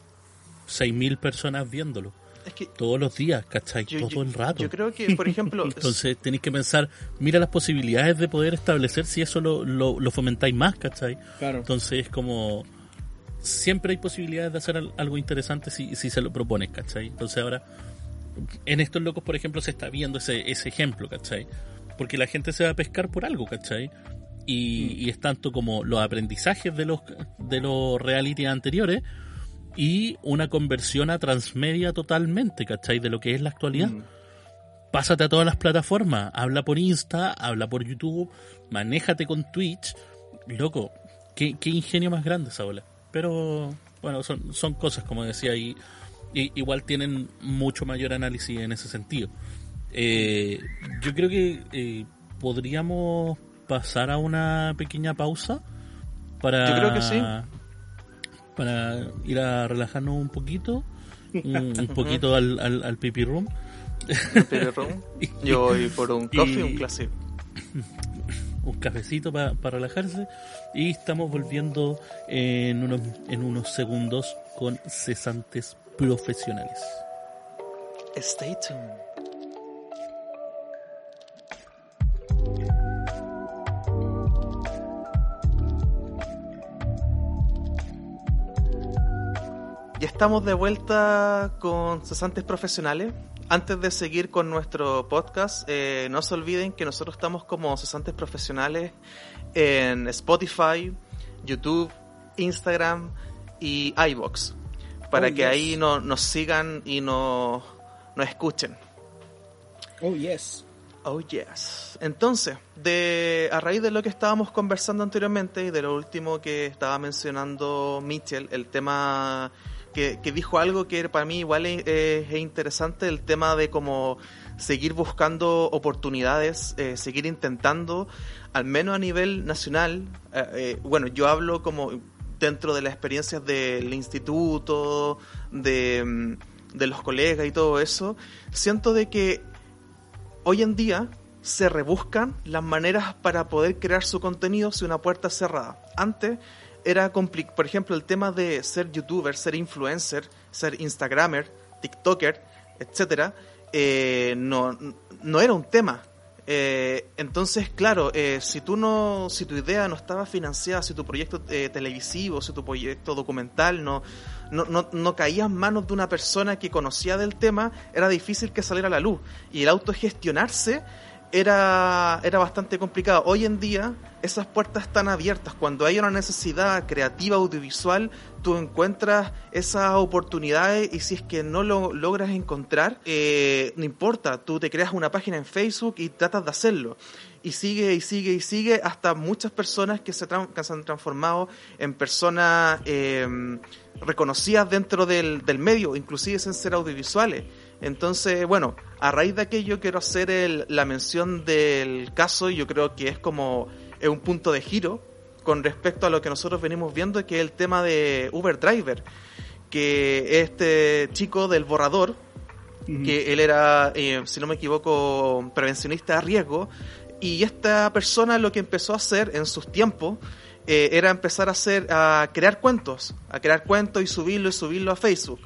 6.000 personas viéndolo. Es que todos los días, ¿cachai? Todo el rato. Yo creo que, por ejemplo... Entonces tenéis que pensar, mira las posibilidades de poder establecer si eso lo, lo, fomentáis más, ¿cachai? Claro. Entonces es como... Siempre hay posibilidades de hacer algo interesante si, si se lo propones, ¿cachai? Entonces ahora en estos locos, por ejemplo, se está viendo ese, ese ejemplo, ¿cachai? Porque la gente se va a pescar por algo, ¿cachai? Y, mm. es tanto como los aprendizajes de los, de los reality anteriores y una conversión a transmedia totalmente, ¿cachai? De lo que es la actualidad. Mm. Pásate a todas las plataformas, habla por Insta, habla por YouTube, manéjate con Twitch. Loco, qué, qué ingenio más grande esa ola. Pero bueno, son, son cosas, como decía, y, y igual tienen mucho mayor análisis en ese sentido. Eh, yo creo que eh, podríamos pasar a una pequeña pausa para... Yo creo que sí. Para ir a relajarnos un poquito, un, un poquito al, al, al pipi room. Yo voy por un coffee, un clásico. Un cafecito para relajarse y estamos volviendo en unos, en unos segundos con cesantes profesionales. Stay tuned. Ya estamos de vuelta con cesantes profesionales. Antes de seguir con nuestro podcast, eh, no se olviden que nosotros estamos como cesantes profesionales en Spotify, YouTube, Instagram y iBox para Oh, que yes. ahí no, nos sigan y no- nos escuchen. Oh, yes. Oh yes. Entonces, de a raíz de lo que estábamos conversando anteriormente y de lo último que estaba mencionando Mitchell, el tema que, que dijo algo que para mí igual es, es interesante, el tema de cómo seguir buscando oportunidades, eh, seguir intentando, al menos a nivel nacional. eh, eh, bueno, yo hablo como dentro de las experiencias del instituto, de, mm, de los colegas y todo eso, siento de que hoy en día se rebuscan las maneras para poder crear su contenido si una puerta cerrada. Antes era complicado, por ejemplo, el tema de ser youtuber, ser influencer, ser instagramer, tiktoker, etcétera, eh, no, no era un tema. Eh, entonces, claro, eh, si tú no, si tu idea no estaba financiada, si tu proyecto eh, televisivo, si tu proyecto documental no, no, no, no caía en manos de una persona que conocía del tema, era difícil que saliera a la luz. Y el autogestionarse era, era bastante complicado. Hoy en día esas puertas están abiertas. Cuando hay una necesidad creativa audiovisual, tú encuentras esas oportunidades y si es que no lo logras encontrar, eh, no importa, tú te creas una página en Facebook y tratas de hacerlo. Y sigue y sigue y sigue hasta muchas personas que se, que se han transformado en personas eh, reconocidas dentro del, del medio, inclusive sin ser audiovisuales. Entonces, bueno, a raíz de aquello quiero hacer el- la mención del caso y yo creo que es como es un punto de giro con respecto a lo que nosotros venimos viendo, que es el tema de Uber Driver, que este chico del borrador, que él era, eh, si no me equivoco, prevencionista a riesgo, y esta persona lo que empezó a hacer en sus tiempos eh, era empezar a hacer, a crear cuentos, a crear cuentos y subirlo y subirlo a Facebook.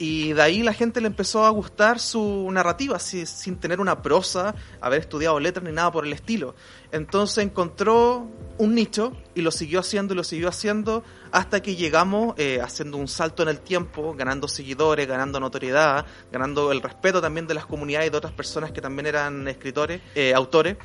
Y de ahí la gente le empezó a gustar su narrativa, si- sin tener una prosa, haber estudiado letras ni nada por el estilo. Entonces encontró un nicho y lo siguió haciendo y lo siguió haciendo hasta que llegamos eh, haciendo un salto en el tiempo, ganando seguidores, ganando notoriedad, ganando el respeto también de las comunidades y de otras personas que también eran escritores, eh, autores,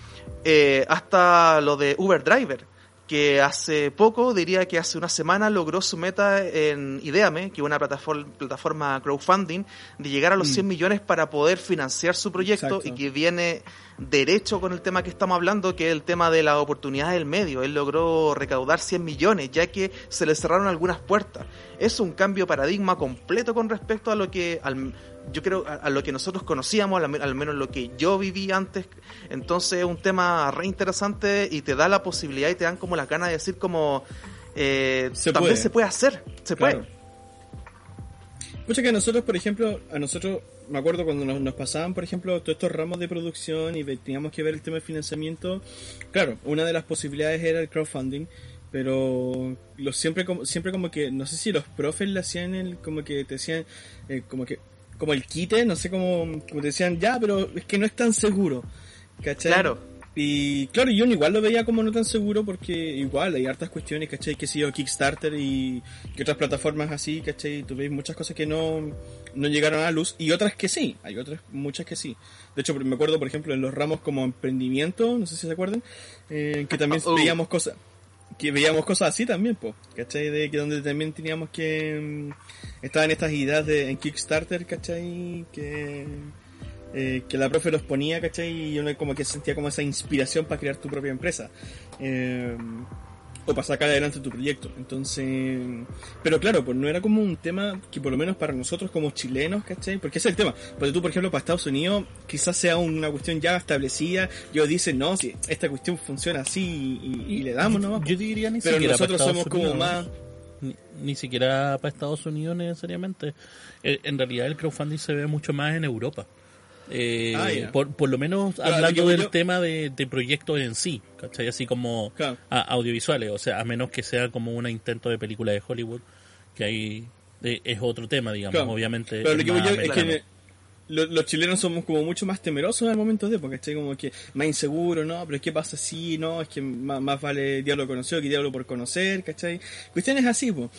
eh, hasta lo de Uber Driver que hace poco, diría que hace una semana, logró su meta en Ideame, que es una plataforma, plataforma crowdfunding, de llegar a los 100 millones para poder financiar su proyecto Exacto. y que viene derecho con el tema que estamos hablando, que es el tema de la oportunidad del medio. Él logró recaudar 100 millones, ya que se le cerraron algunas puertas. Es un cambio de paradigma completo con respecto a lo que, al- yo creo, a, a lo que nosotros conocíamos, al, al menos lo que yo viví antes. Entonces es un tema re interesante y te da la posibilidad y te dan como la ganas de decir como... eh, Se también puede. se puede hacer, se Claro. puede. Mucho que a nosotros, por ejemplo, a nosotros, me acuerdo cuando nos, nos pasaban, por ejemplo, todos estos ramos de producción y teníamos que ver el tema de financiamiento, claro, una de las posibilidades era el crowdfunding, pero lo, siempre, como, siempre como que, no sé si los profes le hacían el, como que te decían, eh, como que, como el quite, no sé cómo, como decían, ya, pero es que no es tan seguro, ¿cachai? Claro. Y claro, yo igual lo veía como no tan seguro porque igual hay hartas cuestiones, ¿cachai? Que si yo Kickstarter y que otras plataformas así, ¿cachai? Tú ves muchas cosas que no, no llegaron a la luz y otras que sí, hay otras muchas que sí. De hecho, me acuerdo, por ejemplo, en los ramos como emprendimiento, no sé si se acuerdan, eh, que también Oh. veíamos cosas que veíamos cosas así también, pues, ¿cachai? De que donde también teníamos que... mm, estaban estas ideas de, en Kickstarter, ¿cachai? Que, eh, que la profe los ponía, ¿cachai? Y uno como que sentía como esa inspiración para crear tu propia empresa. Eh, o para sacar adelante tu proyecto. Entonces, pero claro, pues no era como un tema que por lo menos para nosotros como chilenos, ¿cachai? Porque ese es el tema. Porque tú, por ejemplo, para Estados Unidos quizás sea una cuestión ya establecida, ellos dicen, no, si esta cuestión funciona así y, le damos, ¿no? Yo diría ni pero siquiera nosotros somos como más... Ni, siquiera para Estados Unidos necesariamente. Eh, en realidad el crowdfunding se ve mucho más en Europa. Eh, ah, por, lo menos hablando del tema de, proyectos en sí, ¿cachai? Así como audiovisuales, o sea, a menos que sea como un intento de película de Hollywood, que ahí eh, es otro tema, digamos, obviamente. Pero lo que yo es que los, chilenos somos como mucho más temerosos en momentos de época, ¿cachai? Como que más inseguro, ¿no? Pero ¿qué pasa si, no? Es que más, más vale diablo conocido que diablo por conocer, ¿cachai? Cuestiones así, pues.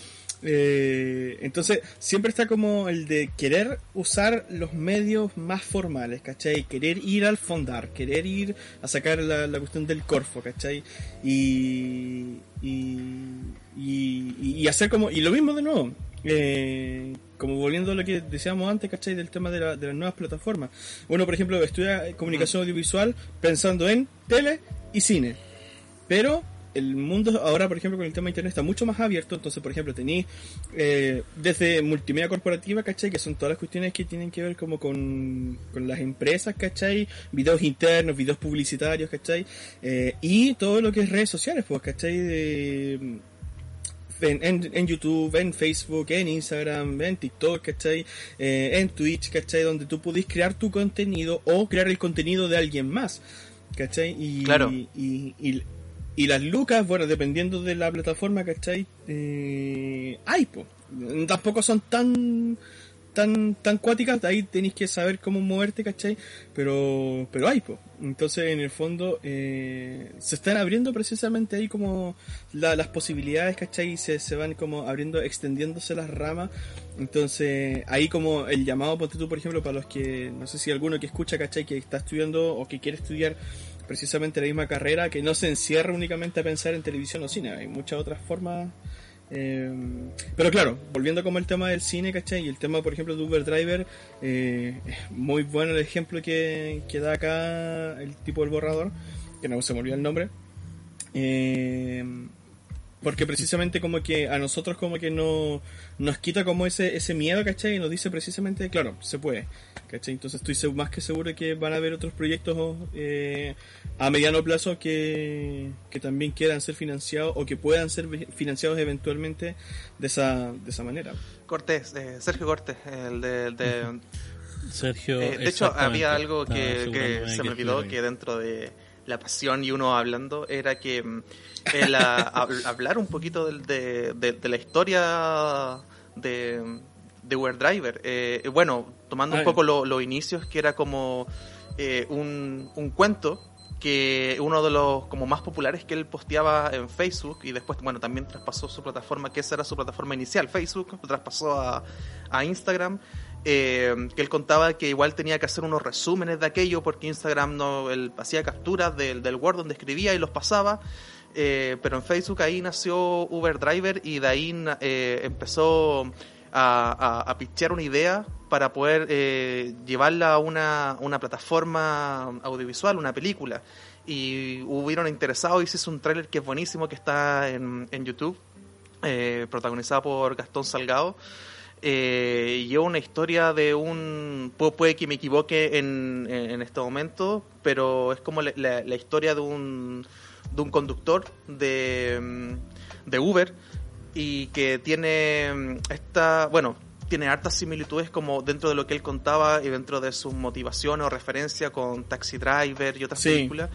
Eh, entonces, siempre está como el de querer usar los medios más formales, ¿cachai? Querer ir al fondar, querer ir a sacar la, cuestión del Corfo, ¿cachai? Y, y, hacer como. Y lo mismo de nuevo. Eh, como volviendo a lo que decíamos antes, ¿cachai? Del tema de, de las nuevas plataformas. Uno, por ejemplo, estudia comunicación audiovisual pensando en tele y cine. Pero el mundo ahora, por ejemplo, con el tema de Internet está mucho más abierto. Entonces, por ejemplo, tenéis eh, desde multimedia corporativa, ¿cachai? Que son todas las cuestiones que tienen que ver como con, las empresas, ¿cachai? Videos internos, videos publicitarios, ¿cachai? Eh, y todo lo que es redes sociales, pues, ¿cachai? De, en, YouTube, en Facebook, en Instagram, en TikTok, ¿cachai? Eh, en Twitch, ¿cachai? Donde tú pudiste crear tu contenido o crear el contenido de alguien más. ¿Cachai? Y, claro. y, y las lucas, bueno, dependiendo de la plataforma, ¿cachai? Eh, hay, pues. Tampoco son tan tan tan cuáticas, ahí tenéis que saber cómo moverte, ¿cachai? Pero pero hay, pues. Entonces, en el fondo, eh, se están abriendo precisamente ahí como las posibilidades, ¿cachai? Y se, se van como abriendo, extendiéndose las ramas. Entonces, ahí como el llamado, ponte tú, por ejemplo, para los que, no sé si alguno que escucha, ¿cachai? Que está estudiando o que quiere estudiar precisamente la misma carrera que no se encierra únicamente a pensar en televisión o cine, hay muchas otras formas. Eh, pero claro, volviendo como el tema del cine, ¿cachai? Y el tema, por ejemplo, de Uber Driver, eh, muy bueno el ejemplo que, que, da acá el tipo del borrador, que no se me olvidó el nombre. Eh, porque precisamente como que a nosotros como que no nos quita como ese, ese miedo, ¿cachai? Y nos dice precisamente, claro, se puede, ¿cachai? Entonces estoy más que seguro de que van a haber otros proyectos eh, a mediano plazo que, que también quieran ser financiados o que puedan ser financiados eventualmente de esa, de esa manera. Cortés, eh, Sergio Cortés, el de... Sergio. Eh, de hecho, había algo que, que se me olvidó, que dentro de la pasión y uno hablando, era que mm, el hablar un poquito de, de, la historia de, de Driver. Eh, bueno, tomando un poco los inicios, que era como eh, un, un cuento que uno de los como más populares que él posteaba en Facebook y después bueno también traspasó su plataforma que esa era su plataforma inicial Facebook traspasó a, a Instagram eh, que él contaba que igual tenía que hacer unos resúmenes de aquello porque Instagram no él hacía capturas del, del Word donde escribía y los pasaba eh, pero en Facebook ahí nació Uber Driver y de ahí eh, empezó a, a, pichear una idea para poder eh, llevarla a una, una, plataforma audiovisual, una película. Y hubieron interesados, y hizo un tráiler que es buenísimo, que está en, en YouTube, protagonizado por Gastón Salgado. Y es una historia de un puede, que me equivoque en, en, este momento pero es como la historia de un de un conductor de, mm, de Uber y que tiene mm, esta, bueno, tiene hartas similitudes como dentro de lo que él contaba y dentro de sus motivaciones o referencia con Taxi Driver y otras películas.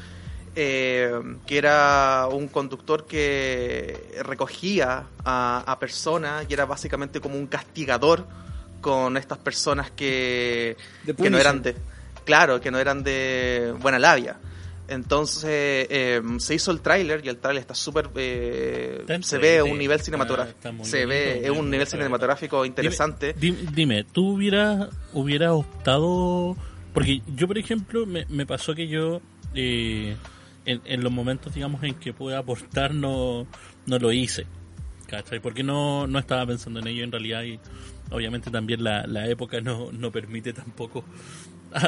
Eh, que era un conductor que recogía a, a personas y era básicamente como un castigador con estas personas que, que no eran de claro que no eran de buena labia entonces em, se hizo el tráiler y el tráiler está súper... Eh, se ve un nivel cinematográfico. se ve, es un nivel cinematográfico interesante. Dime, ¿tú hubieras, hubieras optado... Porque yo, por ejemplo, me, me pasó que yo... Eh, en, los momentos, digamos, en que pude aportar, no, no lo hice. ¿cachai? Porque no, no estaba pensando en ello en realidad y obviamente también la, la época no, no permite tampoco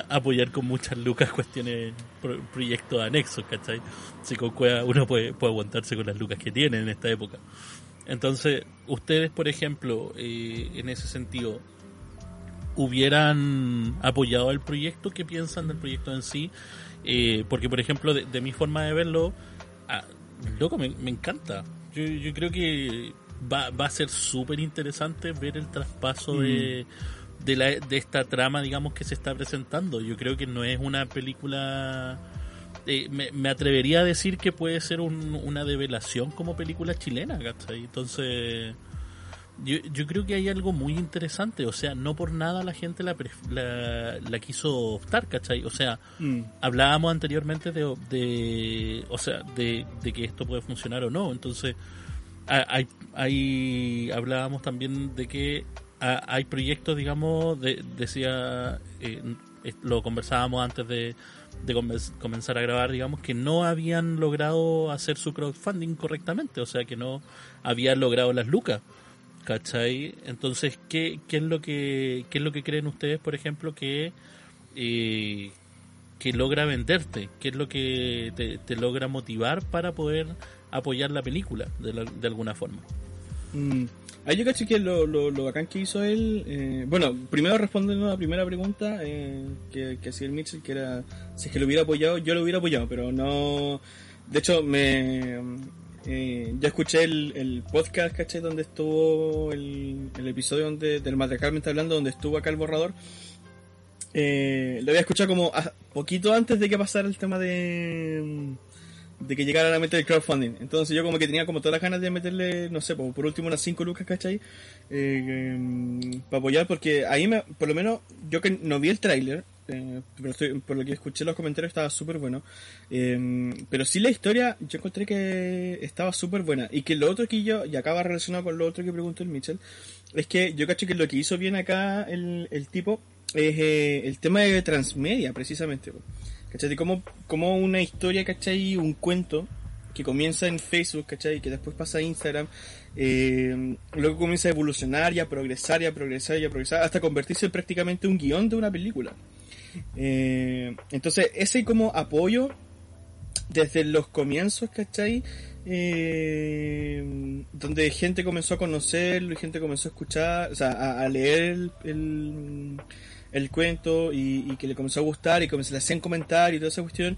apoyar con muchas lucas cuestiones, proyectos anexos, ¿cachai? Si con Cueva uno puede, puede aguantarse con las lucas que tiene en esta época. Entonces, ustedes, por ejemplo, eh, en ese sentido, hubieran apoyado el proyecto, ¿qué piensan del proyecto en sí? Eh, porque, por ejemplo, de, mi forma de verlo, ah, loco, me, encanta. Yo, yo, creo que va, va a ser súper interesante ver el traspaso de, mm. de, la, de esta trama, digamos, que se está presentando. Yo creo que no es una película... Eh, me, atrevería a decir que puede ser una develación como película chilena, ¿cachai? Entonces yo, yo creo que hay algo muy interesante, o sea, no por nada la gente la, la, quiso optar, ¿cachai? O sea, mm. hablábamos anteriormente de, de o sea, de, que esto puede funcionar o no, entonces, hay, hay hablábamos también de que hay proyectos, digamos, de, decía, eh, lo conversábamos antes de, de comenzar a grabar, digamos, que no habían logrado hacer su crowdfunding correctamente, o sea, que no habían logrado las lucas. ¿Cachai? Entonces, ¿qué, qué, es lo que, ¿qué es lo que creen ustedes, por ejemplo, que, eh, que logra venderte? ¿Qué es lo que te, logra motivar para poder apoyar la película de, de alguna forma? Mm. Ahí yo caché que lo, lo, bacán que hizo él. Eh, bueno, primero respondiendo a la primera pregunta eh, que hacía el Mitchell, que era si es que lo hubiera apoyado, yo lo hubiera apoyado, pero no. De hecho, me, eh, ya escuché el, podcast, ¿cachai? Donde estuvo el, episodio donde, del Matriarcal está hablando, donde estuvo acá el borrador. Eh, lo había escuchado como a, poquito antes de que pasara el tema de de que llegara a meter el crowdfunding. Entonces yo como que tenía como todas las ganas de meterle, no sé, por, por último unas 5 lucas, ¿cachai? Eh, em, para apoyar, porque ahí me, por lo menos, yo que no vi el tráiler, eh, pero por lo que escuché los comentarios estaba súper bueno. Em, pero sí la historia, yo encontré que estaba súper buena. Y que lo otro que yo, y acaba relacionado con lo otro que preguntó el Mitchell, es que yo cacho que lo que hizo bien acá el, el tipo es eh, el tema de transmedia, precisamente. ¿Cachai? Como, como una historia, ¿cachai? Un cuento que comienza en Facebook, ¿cachai? Que después pasa a Instagram, eh, luego comienza a evolucionar y a progresar y a progresar y a progresar hasta convertirse en prácticamente un guion de una película. Eh, entonces, ese como apoyo desde los comienzos, ¿cachai? Eh, donde gente comenzó a conocerlo y gente comenzó a escuchar, o sea, a, leer el, el, cuento y, que le comenzó a gustar y comenzó a hacer comentarios y toda esa cuestión.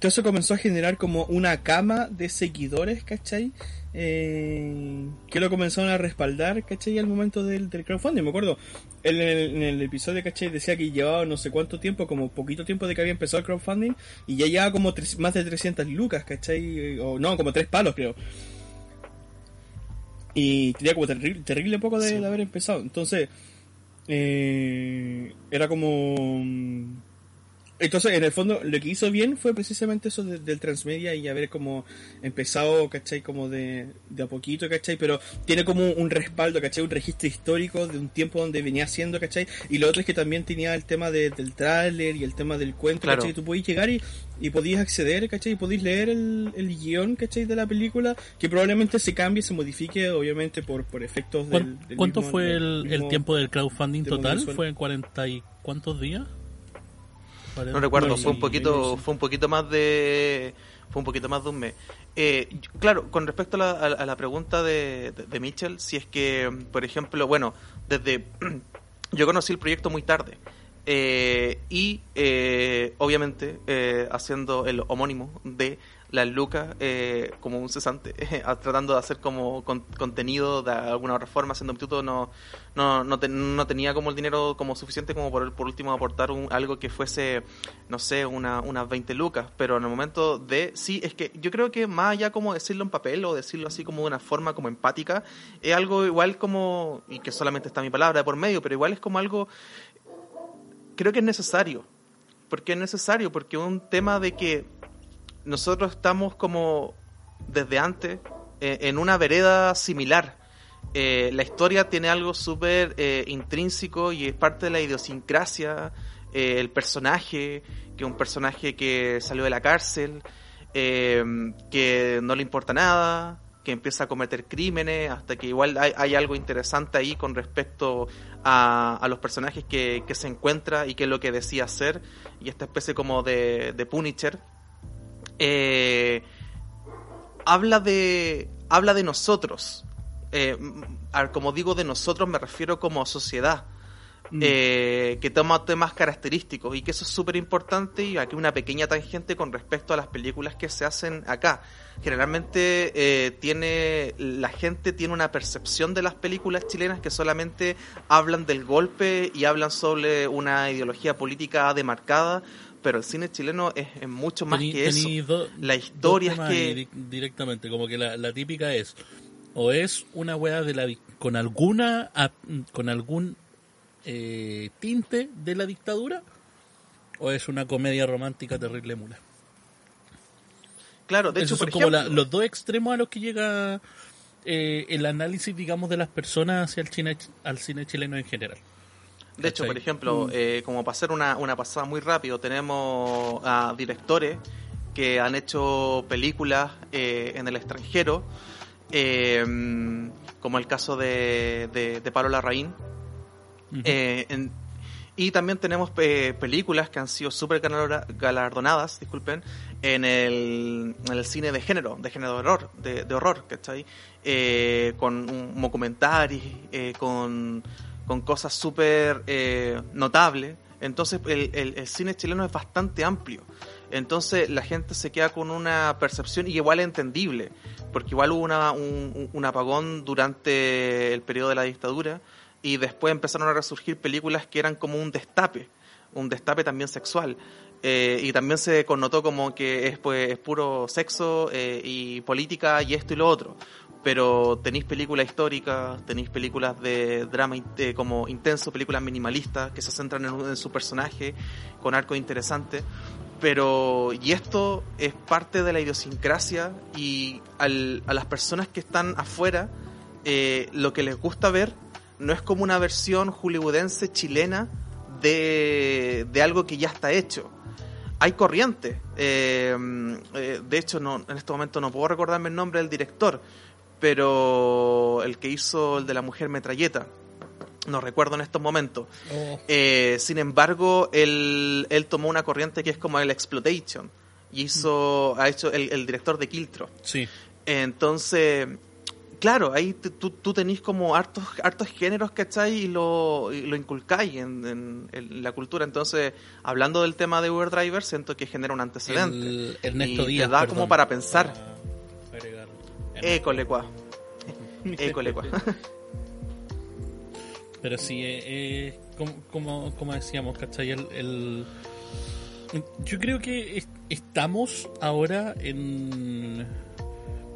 Eso comenzó a generar como una cama de seguidores, ¿cachai? Eh, que lo comenzaron a respaldar, ¿cachai? Al momento del, del crowdfunding, me acuerdo. En el, en el, episodio, ¿cachai? Decía que llevaba no sé cuánto tiempo, como poquito tiempo de que había empezado el crowdfunding, y ya llevaba como más de 300 lucas, ¿cachai? O no, como tres palos, creo. Y tenía como terrible, terrible poco de, de haber empezado. Entonces, eh, era como entonces, en el fondo, lo que hizo bien fue precisamente eso del transmedia y haber como empezado, ¿cachai? Como de, de a poquito, ¿cachai? Pero tiene como un respaldo, ¿cachai? Un registro histórico de un tiempo donde venía haciendo, ¿cachai? Y lo otro es que también tenía el tema del tráiler y el tema del cuento, ¿cachai? Tú podías llegar y, y podías acceder, ¿cachai? Y podías leer el, el guion, ¿cachai? De la película, que probablemente se cambie, se modifique, obviamente, por, por efectos del, ¿Cuánto fue el, el, tiempo del crowdfunding total? ¿Fue en 40 y cuántos días? No recuerdo, fue un poquito, fue un poquito más de, fue un poquito más de un mes. Eh, claro, con respecto a la, pregunta de, de, Mitchell, si es que, por ejemplo, bueno, desde, yo conocí el proyecto muy tarde. Eh, y eh, obviamente haciendo el homónimo de la Luca eh, como un cesante, tratando de hacer como contenido de alguna otra forma, haciendo instituto no, no, no, no, tenía como el dinero como suficiente como por, por último aportar un, algo que fuese, no sé, una, unas 20 lucas, pero en el momento de, sí, es que yo creo que más allá como decirlo en papel o decirlo así como de una forma como empática, es algo igual como, y que solamente está mi palabra de por medio, pero igual es como algo, creo que es necesario, porque es necesario, porque un tema de que nosotros estamos como desde antes eh, en una vereda similar. Eh, la historia tiene algo súper eh, intrínseco y es parte de la idiosincrasia. el personaje, que es un personaje que salió de la cárcel, que no le importa nada, que empieza a cometer crímenes, hasta que igual hay, algo interesante ahí con respecto a, los personajes que, que, se encuentra y qué es lo que decía hacer, y esta especie como de, de Punisher. Eh, habla de habla de nosotros. Eh, como digo de nosotros me refiero como sociedad. Mm. Eh, que toma temas característicos y que eso es súper importante y aquí una pequeña tangente con respecto a las películas que se hacen acá. Generalmente eh, tiene la gente tiene una percepción de las películas chilenas que solamente hablan del golpe y hablan sobre una ideología política demarcada, pero el cine chileno es, mucho más que eso. la historia es que directamente como que la, la típica es o es una wea de la con alguna con algún eh, tinte de la dictadura o es una comedia romántica terrible mula. Claro, de hecho, son como los dos extremos a los que llega eh, el análisis, digamos, de las personas hacia el cine, al cine chileno en general. De hecho, por ejemplo, mm. eh, como para hacer una, una pasada muy rápido, tenemos a directores que han hecho películas en el extranjero, como el caso de, de, de Pablo Larraín, eh, y también tenemos eh, películas que han sido súper galardonadas, disculpen, en el, en el, cine de género, de género de horror, de, de horror, ¿cachai? Eh, con un documentarios, eh, con, con cosas súper notables. Entonces el, cine chileno es bastante amplio. Entonces la gente se queda con una percepción y igual entendible, porque igual hubo una, un, un apagón durante el periodo de la dictadura y después empezaron a resurgir películas que eran como un destape, un destape también sexual. Eh, y también se connotó como que es, pues, es puro sexo eh, y política y esto y lo otro. Pero tenéis películas históricas, tenéis películas de drama eh, como intenso, películas minimalistas que se centran en, su personaje con arco interesante. Pero, y esto es parte de la idiosincrasia y al, a las personas que están afuera, lo que les gusta ver no es como una versión hollywoodense chilena de, de algo que ya está hecho. Hay corriente. Eh, eh, de hecho, no, en este momento no puedo recordarme el nombre del director, pero el que hizo el de la mujer metralleta. No recuerdo en estos momentos. Oh. Eh, sin embargo, él, él tomó una corriente que es como el exploitation. Y hizo, ha hecho el, el director de Kiltro. Sí. Entonces, claro, ahí tú, tú tenés como hartos, hartos géneros, ¿cachai? Y lo, y lo inculcáis en, la cultura. Entonces, hablando del tema de Uber Driver, siento que genera un antecedente. El, Ernesto y Díaz, te da como para pensar. École, cuá. École, cuá. Pero sí, eh, eh, como, como, decíamos, ¿cachai? El, yo creo que estamos ahora en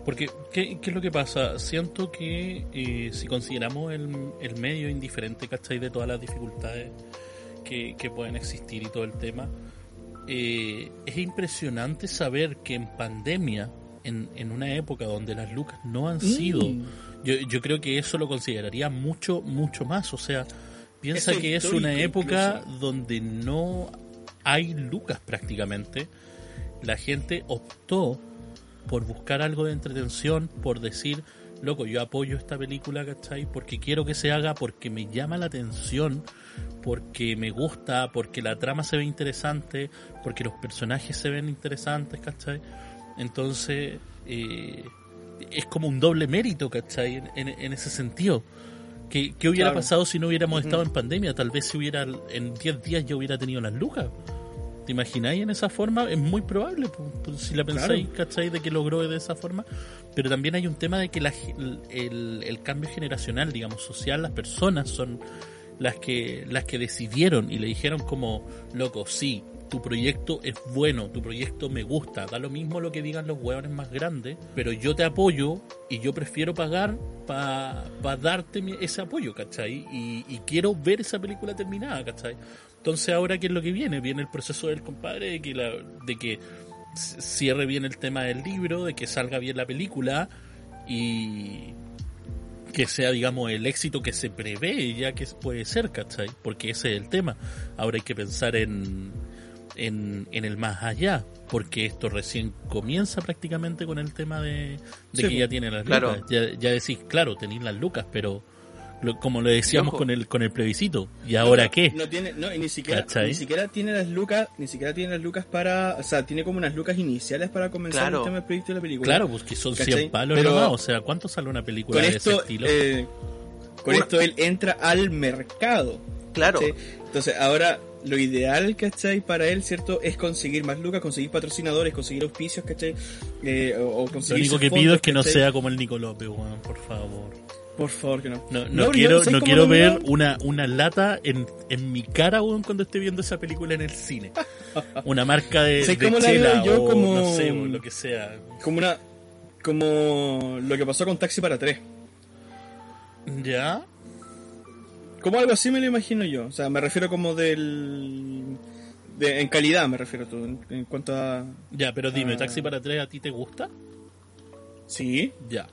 porque, ¿qué, es lo que pasa? Siento que eh, si consideramos el, el, medio indiferente, ¿cachai? De todas las dificultades que, pueden existir y todo el tema, eh, es impresionante saber que en pandemia, en, en, una época donde las lucas no han sido, mm. yo, yo creo que eso lo consideraría mucho, mucho más. O sea, piensa que es una época donde no hay lucas prácticamente. La gente optó por buscar algo de entretención, por decir, loco, yo apoyo esta película, ¿cachai? Porque quiero que se haga, porque me llama la atención, porque me gusta, porque la trama se ve interesante, porque los personajes se ven interesantes, ¿cachai? Entonces, eh, es como un doble mérito, ¿cachai? En, ese sentido. ¿Qué, hubiera pasado si no hubiéramos estado en pandemia? Tal vez si hubiera, en 10 días yo hubiera tenido las lucas. ¿Te imagináis en esa forma? Es muy probable, si la pensáis, ¿cachai? De que logró de esa forma. Pero también hay un tema de que el, cambio generacional, digamos, social, las personas son las que, las que decidieron y le dijeron como, loco, sí, tu proyecto es bueno, tu proyecto me gusta, da lo mismo lo que digan los hueones más grandes, pero yo te apoyo y yo prefiero pagar para darte ese apoyo, ¿cachai? Y, y, quiero ver esa película terminada, ¿cachai? Entonces ahora qué es lo que viene? Viene el proceso del compadre de que, de que cierre bien el tema del libro, de que salga bien la película y que sea, digamos, el éxito que se prevé ya que puede ser, ¿cachai? Porque ese es el tema. Ahora hay que pensar en, en, en el más allá, porque esto recién comienza prácticamente con el tema de, de Sí, que ya tiene las claro. lucas. Ya, ya decís, claro, tenéis las lucas, pero lo- como lo decíamos con el con el plebiscito, ¿y ahora no, qué? No tiene, no, y ni siquiera, ¿Cachai? ni siquiera tiene las lucas, ni siquiera tiene las lucas para, o sea, tiene como unas lucas iniciales para comenzar Claro. el tema del proyecto de la película. Claro, pues que son ¿Cachai? 100 palos Pero- nomás, o sea, ¿cuánto sale una película con de ese esto, estilo? eh, con Una- esto él entra al mercado. Claro. ¿cachai? Entonces ahora lo ideal, ¿cachai? Para él, ¿cierto? Es conseguir más lucas, conseguir patrocinadores, conseguir auspicios, ¿cachai? Eh, o, o Lo único que fondos, pido es que no sea como el Nico López, weón, por favor. Por favor, que no. No, no No, pero quiero, ¿sabes no quiero ver una, una lata en, en mi cara, weón, cuando esté viendo esa película en el cine. Una marca de, ¿Sabes de chela yo? o Como- no sé, weón, lo que sea. Como una... Como lo que pasó con Taxi para tres. ¿Ya? Como algo así me lo imagino yo. O sea, me refiero como del... de- en calidad me refiero tú, en, en cuanto a... Ya, pero dime, Ah. ¿Taxi para tres a ti te gusta? Sí. Ya.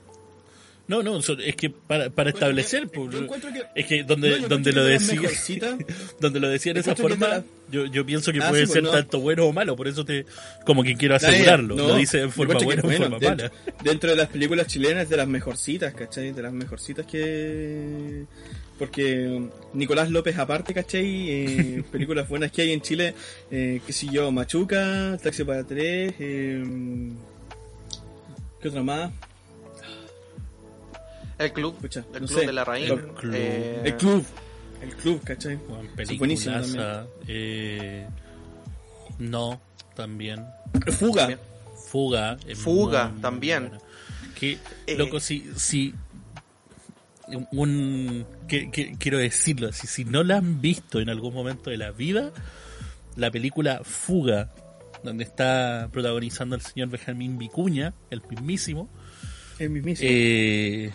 No, no, es que para, para establecer, pues, que- es que donde, No, donde lo decía, donde lo decía de esa forma, yo, yo pienso que Ah, puede sí, pues, ser no. tanto bueno o malo, por eso te, como que quiero asegurarlo, no, lo dice en forma buena o en forma dentro, mala. dentro de las películas chilenas de las mejorcitas, ¿cachai? De las mejorcitas que... Porque Nicolás López aparte, ¿cachai? Eh, películas buenas que hay en Chile, eh, qué sé yo, Machuca, Taxi para tres, eh, ¿qué otra más? El club. Escucha, el no club sé. de la raíz. El club. eh, El Club, el Club, ¿cachai? Buenísimo eh, no, también. Fuga, También. Fuga. Fuga, muy, muy también. buena. Que, Eh. loco, si, si un, que, que- quiero decirlo así, si no la han visto en algún momento de la vida, la película Fuga, donde está protagonizando el señor Benjamín Vicuña, el mismísimo, el mismísimo. eh,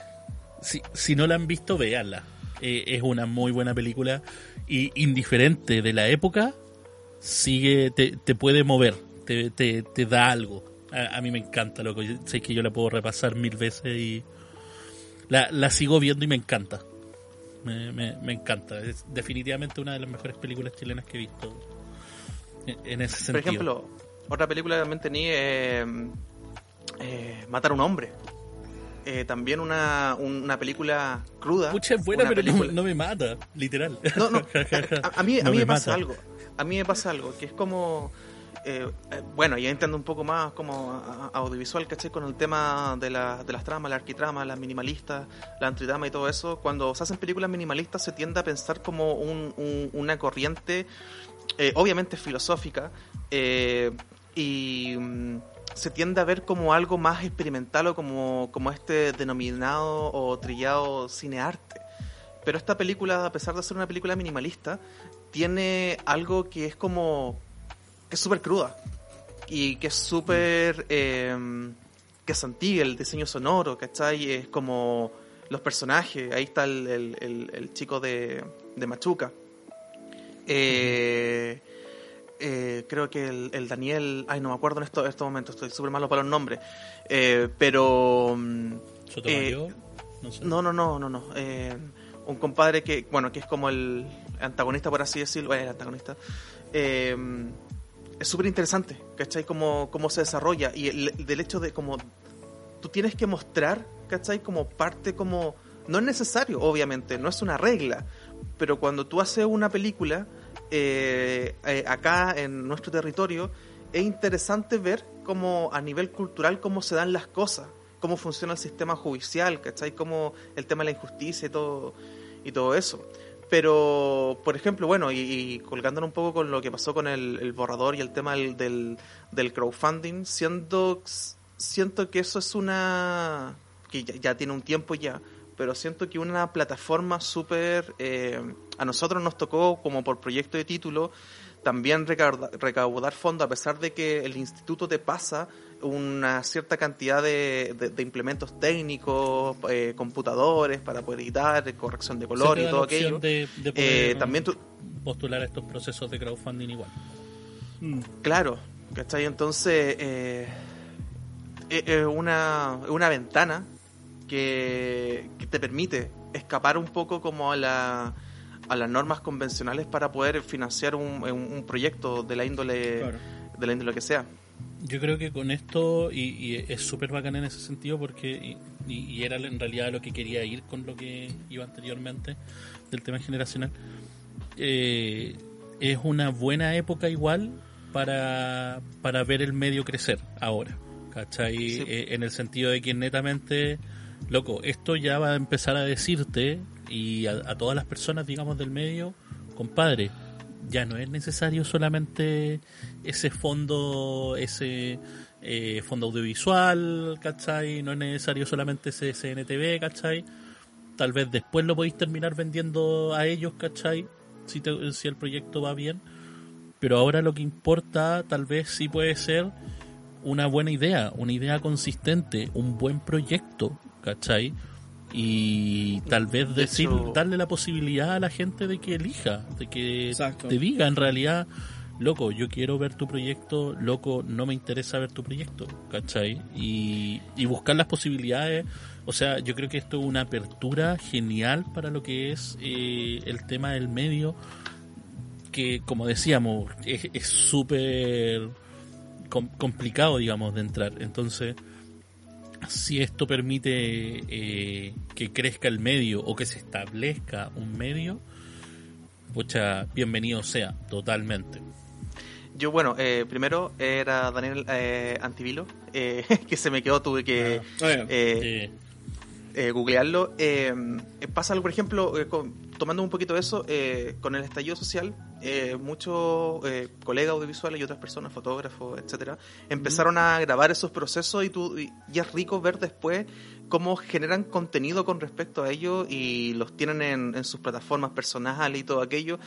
si, si no la han visto, véanla. Eh, es una muy buena película y indiferente de la época, sigue, te, te puede mover, te, te, te da algo. A, a mí me encanta, loco. Yo- Sé que yo la puedo repasar mil veces y la, la sigo viendo y me encanta. Me, me, me encanta. Es definitivamente una de las mejores películas chilenas que he visto en, en ese Por sentido. ejemplo, otra película que también tenía eh, eh, Matar a un hombre. Eh, también una, una película cruda. Pucha, es buena, pero no, película- no me mata, literal. No, no, a, a mí, a No mí me me pasa algo. A mí me pasa algo, que es como... eh, bueno, ya entiendo un poco más como a- a- audiovisual, ¿cachai? Con el tema de, la- de las tramas, la arquitrama, las minimalistas, la antitrama y todo eso. Cuando se hacen películas minimalistas se tiende a pensar como un- un- una corriente, eh, obviamente filosófica, eh, y mm, se tiende a ver como algo más experimental o como, como este denominado o trillado cinearte. Pero esta película, a pesar de ser una película minimalista, tiene algo que es como. que es súper cruda. Y que es súper. eh, que es antigua, el diseño sonoro, ¿cachai? Es como. los personajes. Ahí está el, el- el- el chico de, de Machuca. Eh, eh, creo que el, el Daniel. Ay, no me acuerdo en estos, estos momentos, estoy súper malo para los nombres. Eh, pero. mm, Sotomayor, no sé. no, no, no, no, no. Eh, un compadre que, bueno, que es como el antagonista, por así decirlo, el antagonista. eh, es súper interesante, ¿cachai? Cómo, cómo se desarrolla y el, del hecho de como tú tienes que mostrar, ¿cachai? Como parte, como... No es necesario, obviamente, no es una regla, pero cuando tú haces una película eh, eh, acá en nuestro territorio, es interesante ver cómo a nivel cultural cómo se dan las cosas, cómo funciona el sistema judicial, ¿cachai? Cómo el tema de la injusticia y todo, y todo eso. Pero, por ejemplo, bueno, y, y colgándolo un poco con lo que pasó con el, borrador y el tema del crowdfunding, siento, siento que eso es una... que ya, ya tiene un tiempo ya, pero siento que una plataforma súper... eh, a nosotros nos tocó como por proyecto de título también recaudar, recaudar fondos a pesar de que el instituto te pasa una cierta cantidad de, de, de implementos técnicos, eh, computadores para poder editar, corrección de color y todo aquello. De, de Eh, poder también tú, postular a estos procesos de crowdfunding igual. Mm. Claro, ¿cachai? Entonces, eh, es es una, es una ventana que, que te permite escapar un poco como a la, a las normas convencionales para poder financiar un, un proyecto de la índole de la índole que sea. Yo creo que con esto, y, es súper bacán en ese sentido, porque y, era en realidad lo que quería ir con lo que iba anteriormente del tema generacional, eh, es una buena época igual para, para ver el medio crecer ahora, ¿cachai? Eh, en el sentido de que netamente, loco, esto ya va a empezar a decirte y a, todas las personas, digamos, del medio, compadre, ya no es necesario solamente ese fondo, ese eh, fondo audiovisual, ¿cachai? No es necesario solamente ese CNTV, ¿cachai? Tal vez después lo podéis terminar vendiendo a ellos, ¿cachai? Si, si el proyecto va bien. Pero ahora lo que importa tal vez sí puede ser una buena idea, una idea consistente, un buen proyecto, ¿cachai? y tal vez decir darle la posibilidad a la gente de que elija, de que te diga en realidad, loco, yo quiero ver tu proyecto, loco, no me interesa ver tu proyecto, ¿cachai? Y, y buscar las posibilidades, o sea, yo creo que esto es una apertura genial para lo que es eh, el tema del medio, que como decíamos, es súper complicado, digamos, de entrar, entonces si esto permite eh, que crezca el medio o que se establezca un medio, pucha, bienvenido sea, totalmente. Yo, bueno, eh, primero era Daniel eh, Antivilo, eh, que se me quedó, tuve que ah, googlearlo. pasa algo, por ejemplo, tomando un poquito de eso, con el estallido social, muchos colegas audiovisuales y otras personas, fotógrafos, etcétera, empezaron a grabar esos procesos y, tú, y, es rico ver después cómo generan contenido con respecto a ello y los tienen en, sus plataformas personales y todo aquello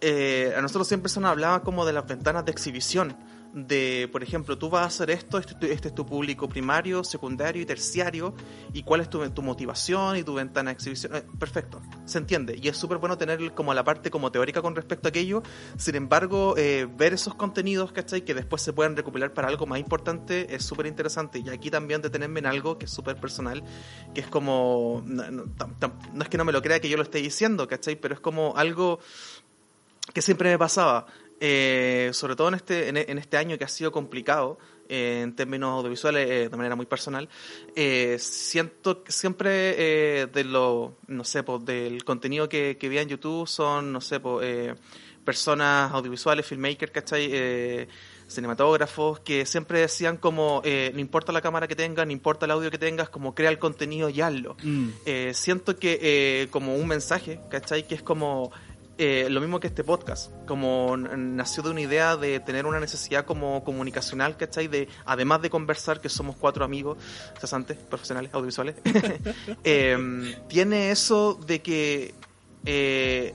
eh, a nosotros siempre se nos hablaba como de las ventanas de exhibición. De, por ejemplo, tú vas a hacer esto, este, este es tu público primario, secundario y terciario, y cuál es tu, tu motivación y tu ventana de exhibición. Eh, perfecto, se entiende. Y es súper bueno tener como la parte como teórica con respecto a aquello. Sin embargo, eh, ver esos contenidos, ¿cachai? Que después se pueden recopilar para algo más importante es súper interesante. Y aquí también detenerme en algo que es súper personal, que es como, no, no es que no me lo crea que yo lo esté diciendo, ¿cachai? Pero es como algo que siempre me pasaba, eh, sobre todo en este, en, este año que ha sido complicado eh, en términos audiovisuales eh, de manera muy personal, siento que siempre de lo, no sé, pues, del contenido que, que veía en YouTube son, no sé, pues, personas audiovisuales, filmmakers, ¿cachai? cinematógrafos que siempre decían como no importa la cámara que tengas, no importa el audio que tengas, como crea el contenido y hazlo. Mm. siento que como un mensaje, ¿cachai? Que es como eh, lo mismo que este podcast, como nació de una idea de tener una necesidad como comunicacional, ¿cachai? De, además de conversar, que somos cuatro amigos, cesantes, profesionales, audiovisuales, em, tiene eso de que eh,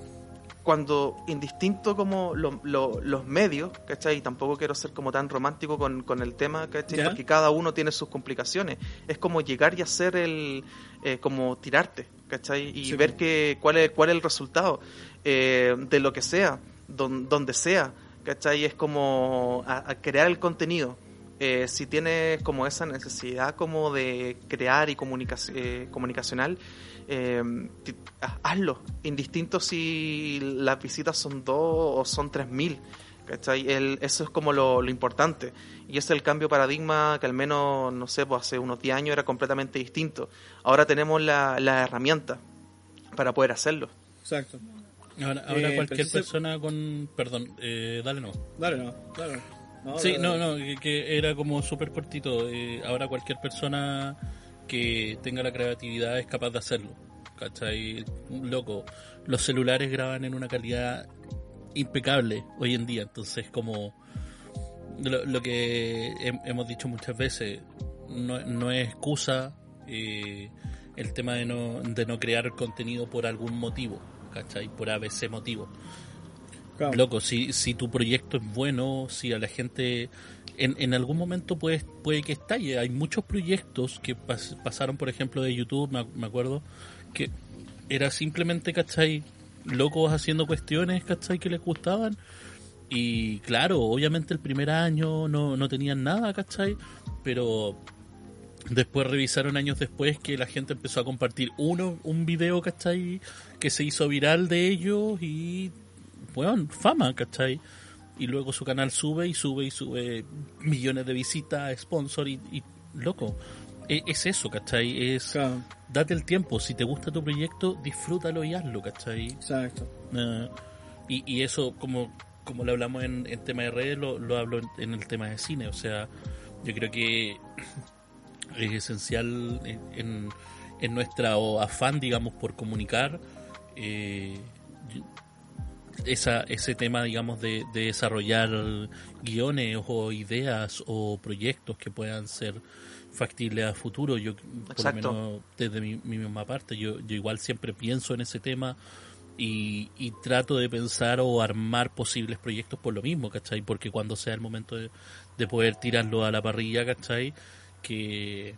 cuando indistinto como los medios, ¿cachai? Y tampoco quiero ser como tan romántico con, con el tema, ¿cachai? Porque cada uno tiene sus complicaciones. Es como llegar y hacer el, eh, como tirarte, ¿cachai? Y ver que, cuál, es, cuál es el resultado. Eh, de lo que sea, donde sea, ¿cachai? Es como crear el contenido. Eh, si tienes como esa necesidad como de crear y eh, comunicacional, hazlo, indistinto si las visitas son dos o son tres mil. ¿cachai? eso es como lo, importante. Y es el cambio de paradigma que al menos, no sé, pues hace unos 10 años era completamente distinto. Ahora tenemos la, la herramienta para poder hacerlo. Exacto. Ahora, ahora cualquier persona con... Perdón, eh, dale no. Dale no, dale no. sí, no, no, que, era como súper cortito. Eh, ahora cualquier persona que tenga la creatividad es capaz de hacerlo. ¿Cachai? Loco, los celulares graban en una calidad impecable hoy en día, entonces como lo, que hemos dicho muchas veces, no, no es excusa eh, el tema de no, de no crear contenido por algún motivo ¿cachai? Por ABC motivo. Loco, si, si tu proyecto es bueno, si a la gente en, en algún momento puede, puede que estalle. Hay muchos proyectos que pasaron, por ejemplo, de YouTube, me, acuerdo, que era simplemente, ¿cachai? Locos haciendo cuestiones, ¿cachai? Que les gustaban. Y claro, obviamente el primer año no, no tenían nada, ¿cachai? Pero Después revisaron años después que la gente empezó a compartir uno, un video, ¿cachai? Que se hizo viral de ellos y, bueno, fama, ¿cachai? Y luego su canal sube y sube y sube millones de visitas, sponsor y, y loco. E- Es, eso, ¿cachai? Es Claro, date el tiempo. Si te gusta tu proyecto, disfrútalo y hazlo, ¿cachai? exacto. Eh, y, y eso, como, como lo hablamos en, en tema de redes, lo, lo hablo en, en el tema de cine. O sea, yo creo que es esencial en, en, en nuestro afán, digamos, por comunicar eh, esa, ese tema, digamos, de, de desarrollar guiones o ideas o proyectos que puedan ser factibles a futuro. Yo, por lo menos desde mi, mi misma parte, yo, yo igual siempre pienso en ese tema y, y trato de pensar o armar posibles proyectos por lo mismo, ¿cachai? Porque cuando sea el momento de, de poder tirarlo a la parrilla, ¿cachai? Que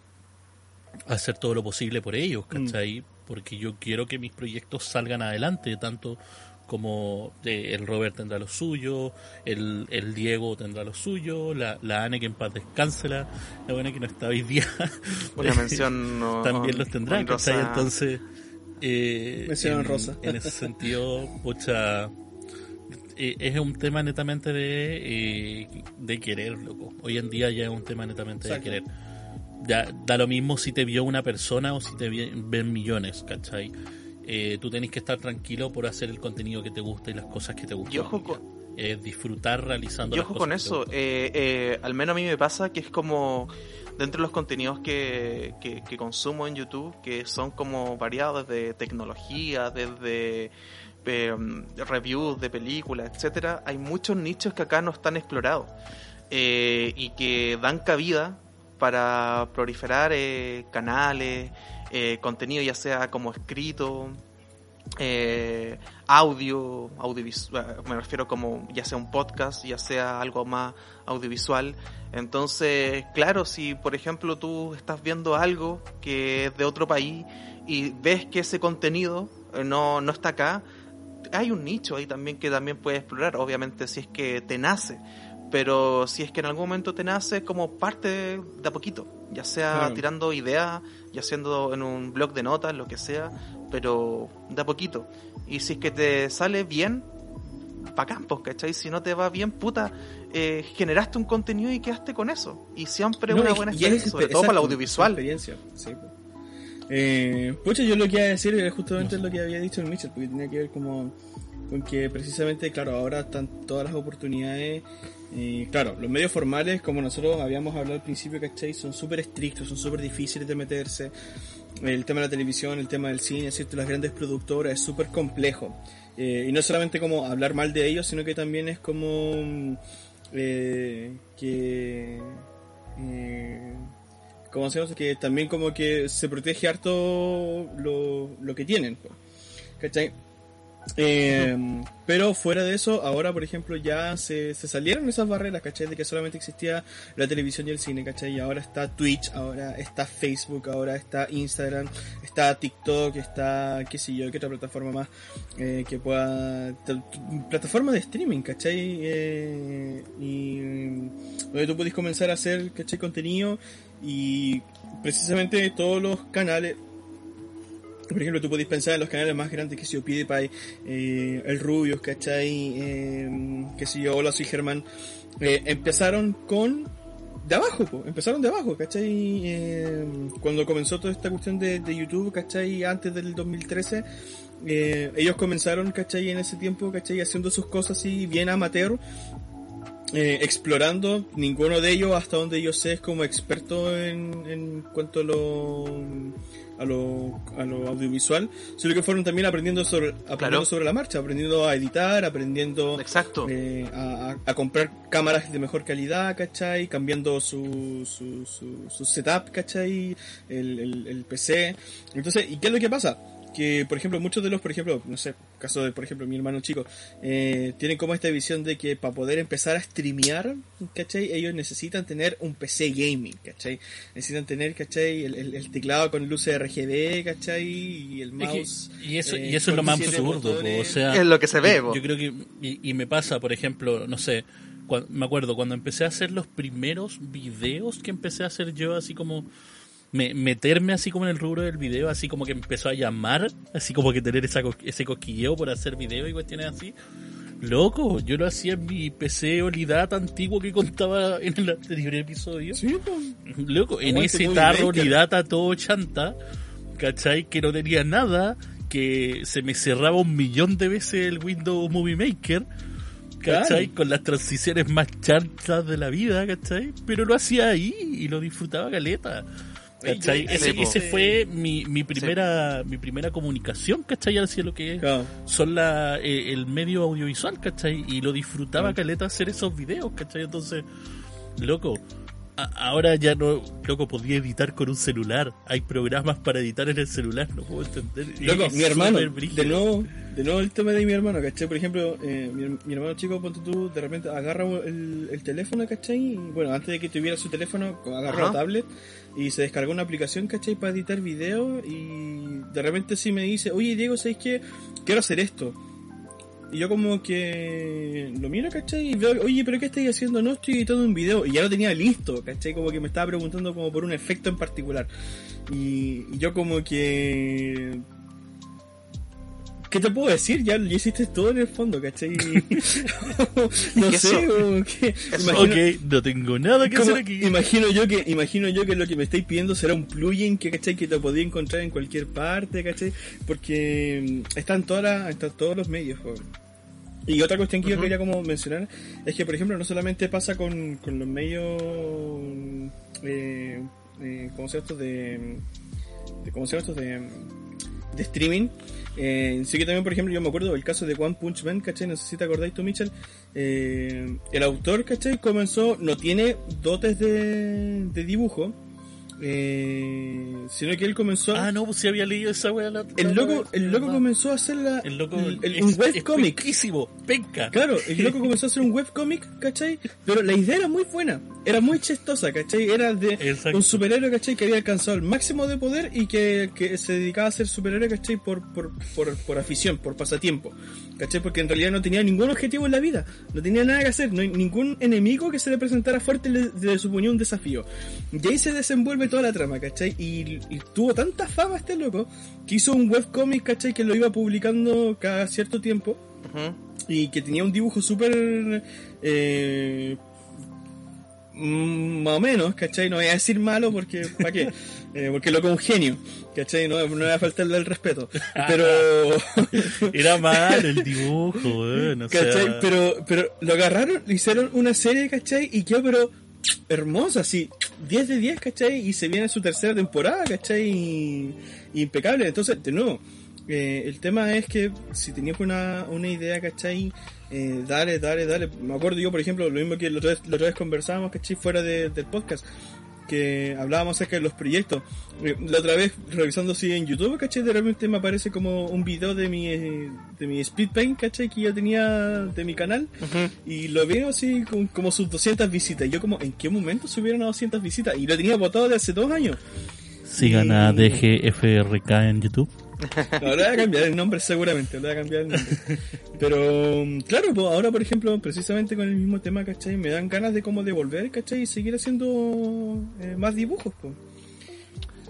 hacer todo lo posible por ellos, ¿cachai? Porque yo quiero que mis proyectos salgan adelante, tanto como eh, el Robert tendrá lo suyo, el, el Diego tendrá lo suyo, la, la Anne que en paz descanse, la, la buena que no está hoy día, Una mención no- también los tendrá. ¿cachai? Entonces, eh, Mención en, honrosa. en ese sentido, pucha, eh, es un tema netamente de, eh, de querer, loco. Hoy en día ya es un tema netamente Exacto. de querer. Ya, da lo mismo si te vio una persona o si te ven millones, ¿cachai? Eh, tú tenés que estar tranquilo por hacer el contenido que te gusta y las cosas que te gustan. Y ojo ya. con- Es disfrutar realizando Y las cosas con eso, eh, eh, al menos a mí me pasa que es como dentro de los contenidos que, que, que consumo en YouTube, que son como variados desde tecnología, desde eh, reviews de películas, etcétera, hay muchos nichos que acá no están explorados eh, y que dan cabida para proliferar eh, canales, eh, contenido ya sea como escrito, eh, audio, audiovisual, me refiero como ya sea un podcast, ya sea algo más audiovisual. Entonces, claro, si por ejemplo tú estás viendo algo que es de otro país y ves que ese contenido eh, no, no está acá, hay un nicho ahí también que también puedes explorar, obviamente si es que te nace. Pero si es que en algún momento te nace como parte de, de a poquito, ya sea tirando ideas, ya siendo en un blog de notas, lo que sea, pero de a poquito. Y si es que te sale bien, bacán, pues, ¿cachai? Si no te va bien, puta, eh, generaste un contenido y quedaste con eso. Y siempre No, una buena experiencia, sobre todo para el audiovisual. experiencia, sí, po. Eh, pucha, yo lo que iba a decir era justamente lo que había dicho el Mitchell, porque tenía que ver como con que precisamente, claro, ahora están todas las oportunidades. Y claro, los medios formales, como nosotros habíamos hablado al principio, ¿cachai? Son súper estrictos, son súper difíciles de meterse. El tema de la televisión, el tema del cine, ¿cierto? Las grandes productoras es súper complejo. Eh, y no solamente como hablar mal de ellos, sino que también es como mm, eh, que... Eh, como hacemos que también como que se protege harto lo, lo que tienen. po. ¿Cachai? Eh, pero fuera de eso, ahora por ejemplo ya se, se salieron esas barreras, ¿cachai? De que solamente existía la televisión y el cine, ¿cachai? Y ahora está Twitch, ahora está Facebook, ahora está Instagram, está TikTok, está qué sé yo, qué otra plataforma más eh, que pueda... Plataforma de streaming, ¿cachai? Eh, y donde tú puedes comenzar a hacer, ¿cachai? Contenido y precisamente todos los canales por ejemplo, tú podés pensar en los canales más grandes que si yo PewDiePie, eh, el Rubius, ¿cachai? Eh, que si yo, hola, soy Germán. Eh, empezaron con de abajo, po, empezaron de abajo, ¿cachai? Eh, cuando comenzó toda esta cuestión de, de YouTube, ¿cachai? Antes del 2013, eh, ellos comenzaron, ¿cachai? En ese tiempo, ¿cachai? Haciendo sus cosas así bien amateur, eh, explorando. Ninguno de ellos, hasta donde yo sé, es como experto en, en cuanto a lo, a lo, a lo audiovisual, sino que fueron también aprendiendo sobre, aprendiendo Claro. sobre la marcha, aprendiendo a editar, aprendiendo Exacto. eh, a, a- a comprar cámaras de mejor calidad, ¿cachai? Cambiando su, su, su, su setup, ¿cachai? El, el, el PC. Entonces, ¿y qué es lo que pasa? Que, por ejemplo, muchos de los, por ejemplo, no sé, caso de, por ejemplo, mi hermano chico, eh, tienen como esta visión de que para poder empezar a streamear, ¿cachai? Ellos necesitan tener un PC gaming, ¿cachai? Necesitan tener, ¿cachai? El, el- el teclado con luces RGB, ¿cachai? Y el Es que- mouse. y eso, eh, y eso es lo más 47 absurdo, po, o sea, Es lo que se ve, yo, yo creo que y, y me pasa, por ejemplo, no sé, cuan- me acuerdo cuando empecé a hacer los primeros videos que empecé a hacer yo así como me- meterme así como en el rubro del video, así como que empezó a llamar, así como que tener esa, ese cosquilleo por hacer video y cuestiones así. Loco, yo lo hacía en mi PC Olidata antiguo que contaba en el anterior episodio. Sí, pues. Loco, en ese tarro. Olidata todo chanta, ¿cachai? Que no tenía nada, que se me cerraba un millón de veces el Windows Movie Maker, ¿cachai? Claro. Con las transiciones más chantas de la vida, ¿cachai? Pero lo hacía ahí y lo disfrutaba caleta. ¿Cachai? Ese, sí, po. ese fue mi, mi primera mi primera comunicación, ¿cachai? Hacia lo que Claro. son la, eh, el medio audiovisual, ¿cachai? Y lo disfrutaba caleta hacer esos videos, ¿cachai? Entonces, loco, ahora ya no, loco, podía editar con un celular. Hay programas para editar en el celular, no puedo entender. Loco, Es mi hermano, de nuevo, de nuevo el tema de mi hermano, ¿cachai? Por ejemplo, eh, mi, mi hermano chico, ponte tú, de repente agarra el, el teléfono, ¿cachai? Y, bueno, antes de que tuviera su teléfono, agarra la tablet y se descargó una aplicación, ¿cachai? Para editar video y de repente sí me dice, oye Diego, ¿sabes qué? Quiero hacer esto. Y yo como que lo miro, ¿cachai? Y veo, oye, ¿pero qué estáis haciendo? No, estoy editando un video. Y ya lo tenía listo, ¿cachai? Como que me estaba preguntando como por un efecto en particular. Y, y yo como que... ¿Qué te puedo decir? Ya, ya hiciste todo en el fondo, ¿cachai? no sé, que... imagino- Ok, no tengo nada que como- hacer aquí. Imagino yo que imagino yo que lo que me estáis pidiendo será un plugin que ¿cachai? que te podía encontrar en cualquier parte, ¿cachai? Porque mm, están todas las, están todos los medios. Y otra cuestión que yo quería como mencionar es que por ejemplo no solamente pasa con, con los medios eh, eh, ¿cómo se llama esto? de, de ¿cómo se llama esto? de, de streaming eh, sí que también, por ejemplo, yo me acuerdo del caso de One Punch Man, ¿cachai? No sé si te acordáis tú, Mitchell. Eh, el autor, ¿cachai? Comenzó, no tiene dotes de dibujo, eh, sino que él comenzó... Ah, no, pues si había leído esa wea. la- el la loco, wea, el loco comenzó a hacer la, El loco el- el- es- un es webcomic. penca. Claro, el loco comenzó a hacer un webcomic, ¿cachai? Pero la idea era muy buena, era muy chistosa, ¿cachai? Era de Exacto. un superhéroe, ¿cachai? Que había alcanzado el máximo de poder y que, que se dedicaba a ser superhéroe, ¿cachai? Por, por, por, por afición, por pasatiempo, ¿cachai? Porque en realidad no tenía ningún objetivo en la vida, no tenía nada que hacer, no hay ningún enemigo que se le presentara fuerte le, le suponía un desafío. Y ahí se desenvuelve toda la trama, ¿cachai? Y, y tuvo tanta fama este loco que hizo un webcomic, ¿cachai? Que lo iba publicando cada cierto tiempo y que tenía un dibujo súper eh, mm, más o menos, ¿cachai? No voy a decir malo porque, ¿para qué? Eh, porque loco es un genio, ¿cachai? No, no voy a faltarle el respeto, pero... Era mal el dibujo. O ¿cachai? sea, Pero, pero lo agarraron, hicieron una serie, ¿cachai? Y quedó, pero hermosa, así, 10 de 10, ¿cachai? Y se viene su tercera temporada, ¿cachai? Y- impecable. Entonces, de nuevo, eh, el tema es que si tenías una, una idea, ¿cachai? Eh, dale, dale, dale. Me acuerdo yo, por ejemplo, lo mismo que la otra vez, la otra vez conversábamos, ¿cachai? Fuera de- del podcast que hablábamos acerca de los proyectos. Eh, La otra vez, revisando así en YouTube, ¿cachai? De repente me aparece como un video de mi, eh, de mi speed paint, ¿cachai? Que yo tenía de mi canal. Y lo veo así con- como sus 200 visitas. Y yo como, ¿en qué momento subieron a 200 visitas? Y lo tenía votado de hace dos años. Sigan a DGFRK en YouTube. Ahora voy a cambiar el nombre seguramente, le voy a cambiar el nombre. Pero mm, claro, pues ahora por ejemplo, precisamente con el mismo tema, ¿cachai? Me dan ganas de como devolver, ¿cachai? Y seguir haciendo eh, más dibujos, pues.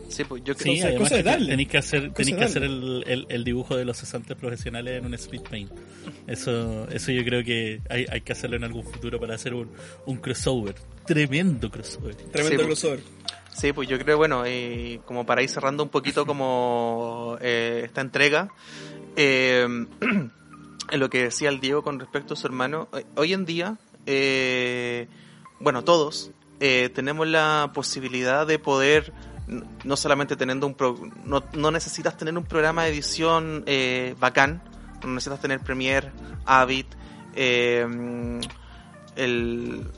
Sí, pues yo Sí, creo cosa que darle. tenéis que hacer, tenéis que hacer el, el, el dibujo de los cesantes profesionales en un speed paint. Eso, eso yo creo que hay, hay que hacerlo en algún futuro para hacer un, un crossover. Tremendo crossover. Tremendo Sí, pues. crossover. Sí, pues yo creo, bueno, y como para ir cerrando un poquito como eh, esta entrega, eh, en lo que decía el Diego con respecto a su hermano, eh, hoy en día, eh, bueno, todos eh, tenemos la posibilidad de poder, no solamente teniendo un, pro- no, no necesitas tener un programa de edición eh, bacán, no necesitas tener Premiere, Avid, eh, el-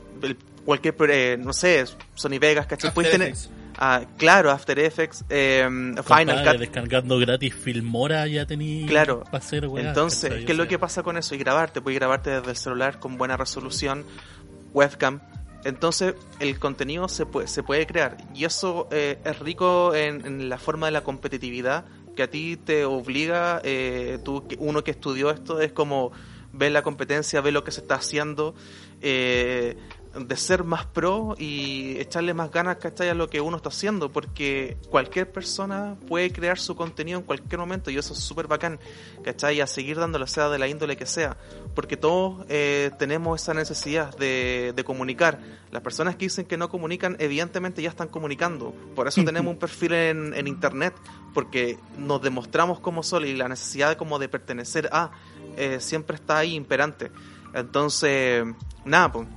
cualquier, eh, no sé, Sony Vegas, ¿cachai? Puedes tener, ah, claro, After Effects, eh, Final Cut. descargando gratis Filmora ya tenéis Claro. hacer Entonces. ¿qué es lo que pasa con eso? Y grabarte, puedes grabarte desde el celular con buena resolución, webcam. Entonces, el contenido se puede, se puede crear. Y eso eh, es rico en, en la forma de la competitividad que a ti te obliga, eh, tú, uno que estudió esto, es como ver la competencia, ver lo que se está haciendo, eh, de ser más pro y echarle más ganas, ¿cachai? A lo que uno está haciendo, porque cualquier persona puede crear su contenido en cualquier momento y eso es súper bacán, ¿cachai? A seguir dándole, sea de la índole que sea, porque todos eh, tenemos esa necesidad de, de, comunicar. Las personas que dicen que no comunican, evidentemente ya están comunicando, por eso tenemos un perfil en, en internet, porque nos demostramos como sol y la necesidad de, como de pertenecer a eh, siempre está ahí imperante. Entonces, nada, pues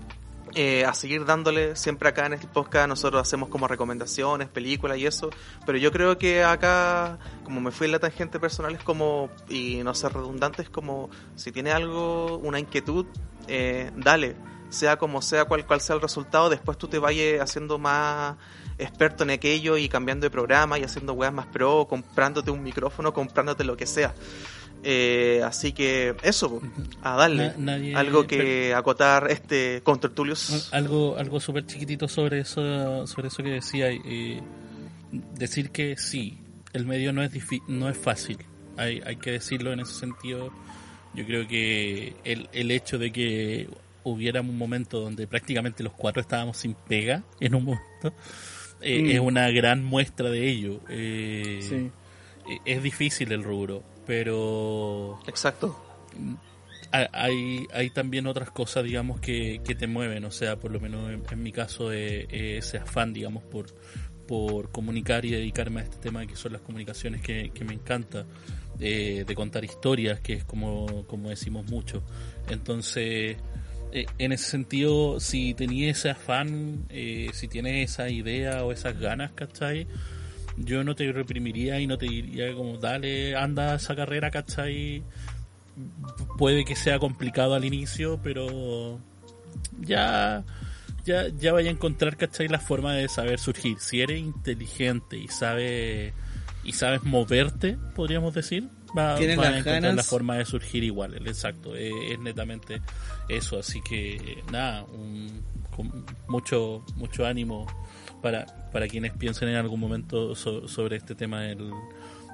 eh, a seguir dándole siempre acá en este podcast. Nosotros hacemos como recomendaciones, películas y eso, pero yo creo que acá, como me fui en la tangente personal, es como, y no ser redundante, es como, si tiene algo, una inquietud, eh, dale, sea como sea, cual, cual sea el resultado, después tú te vayas haciendo más experto en aquello y cambiando de programa y haciendo weas más pro, comprándote un micrófono, comprándote lo que sea. Eh, así que eso, a darle. algo que acotar este con Tertulius. Algo, algo súper chiquitito sobre eso, sobre eso que decía. Eh, decir que sí, el medio no es, no es fácil. Hay, hay que decirlo en ese sentido. Yo creo que el, el hecho de que hubiera un momento donde prácticamente los cuatro estábamos sin pega en un momento eh, mm. es una gran muestra de ello. Eh, Es difícil el rubro pero... Exacto. Hay, hay también otras cosas, digamos, que, que te mueven, o sea, por lo menos en, mi caso, eh, ese afán, digamos, por, por comunicar y dedicarme a este tema que son las comunicaciones que, que me encanta, eh, de contar historias, que es como, como decimos mucho. Entonces, eh, en ese sentido, si tenía ese afán, si tienes esa idea o esas ganas, ¿cachai? Yo no te reprimiría y no te diría como, dale, anda esa carrera, ¿cachai? Puede que sea complicado al inicio, pero ya, ya, ya vaya a encontrar, ¿cachai? La forma de saber surgir. Si eres inteligente y sabes, y sabes moverte, podríamos decir, va, a encontrar la forma de surgir igual, exacto, es, netamente eso, así que nada, con mucho, mucho ánimo para, para quienes piensen en algún momento sobre este tema del,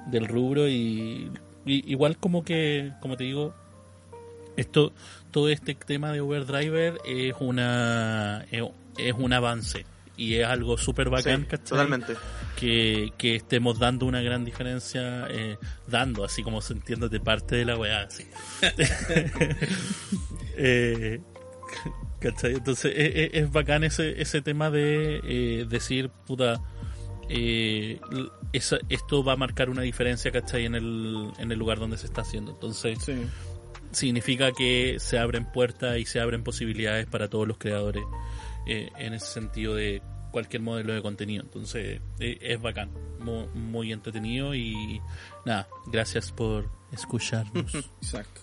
del rubro y, igual como que, como te digo, esto, todo este tema de Uber Driver es una es un avance y es algo súper bacán, Totalmente. Que, que estemos dando una gran diferencia, eh, dando, así como sintiéndote parte de la weá, así. eh, entonces es, bacán ese, ese tema de eh, decir, puta, eh, esto va a marcar una diferencia, ¿cachai? En el, en el lugar donde se está haciendo. Entonces, significa que se abren puertas y se abren posibilidades para todos los creadores eh, en ese sentido de cualquier modelo de contenido. Entonces, es bacán, muy, muy entretenido y nada, gracias por escucharnos. Exacto.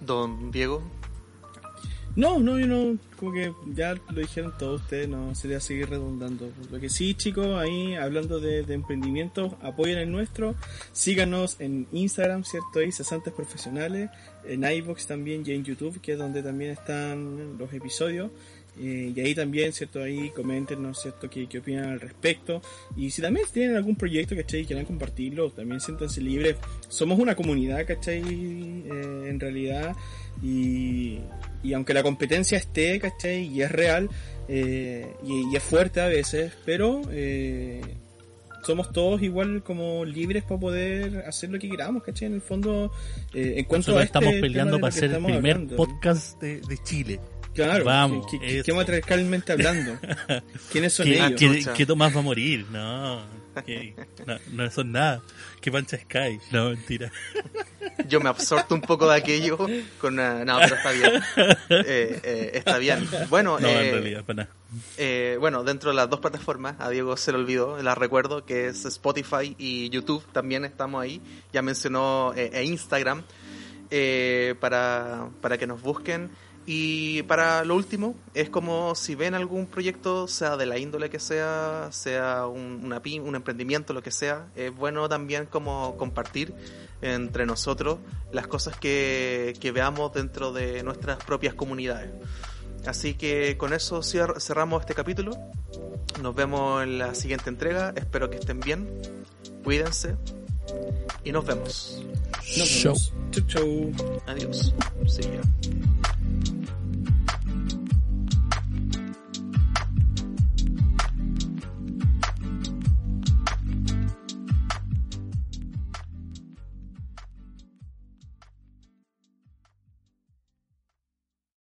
Don Diego, no, no, yo no, como que ya lo dijeron todos ustedes, no sería seguir redundando. Lo que sí, chicos, ahí hablando de, emprendimiento, apoyen el nuestro, síganos en Instagram, ¿cierto? Ahí, cesantes profesionales, en iVoox también y en YouTube, que es donde también están los episodios. Eh, y ahí también, ¿cierto? Ahí coméntenos, ¿cierto? ¿Qué, qué opinan al respecto. Y si también tienen algún proyecto, ¿cachai? Y quieran compartirlo, también siéntanse libres. Somos una comunidad, ¿cachai? Eh, en realidad. Y, y aunque la competencia esté, ¿cachai? Y es real, eh, y, es fuerte a veces, pero eh, somos todos igual como libres para poder hacer lo que queramos, ¿cachai? En el fondo, eh, en cuanto a este estamos peleando para ser el primer podcast de, de Chile. Claro, vamos. ¿Qué, qué, matriarcalmente hablando? ¿Quiénes son ellos? ¿Qué, ¿Qué Tomás va a morir? No, no, no son nada. ¿Qué pancha Sky? No, mentira. Yo me absorto un poco de aquello con una... No, pero está bien. Eh, eh, está bien. Bueno, no, en eh, realidad, para nada. Eh, bueno, dentro de las dos plataformas, a Diego se le olvidó, la recuerdo, que es Spotify y YouTube, también estamos ahí. Ya mencionó e Instagram, para, para que nos busquen. Y para lo último, es como si ven algún proyecto, sea de la índole que sea, sea un, una PIM, un emprendimiento, lo que sea, es bueno también como compartir entre nosotros las cosas que, que veamos dentro de nuestras propias comunidades. Así que con eso cerramos este capítulo. Nos vemos en la siguiente entrega. Espero que estén bien. Cuídense. Y nos vemos. Nos vemos. Chau, chau. Adiós. See ya.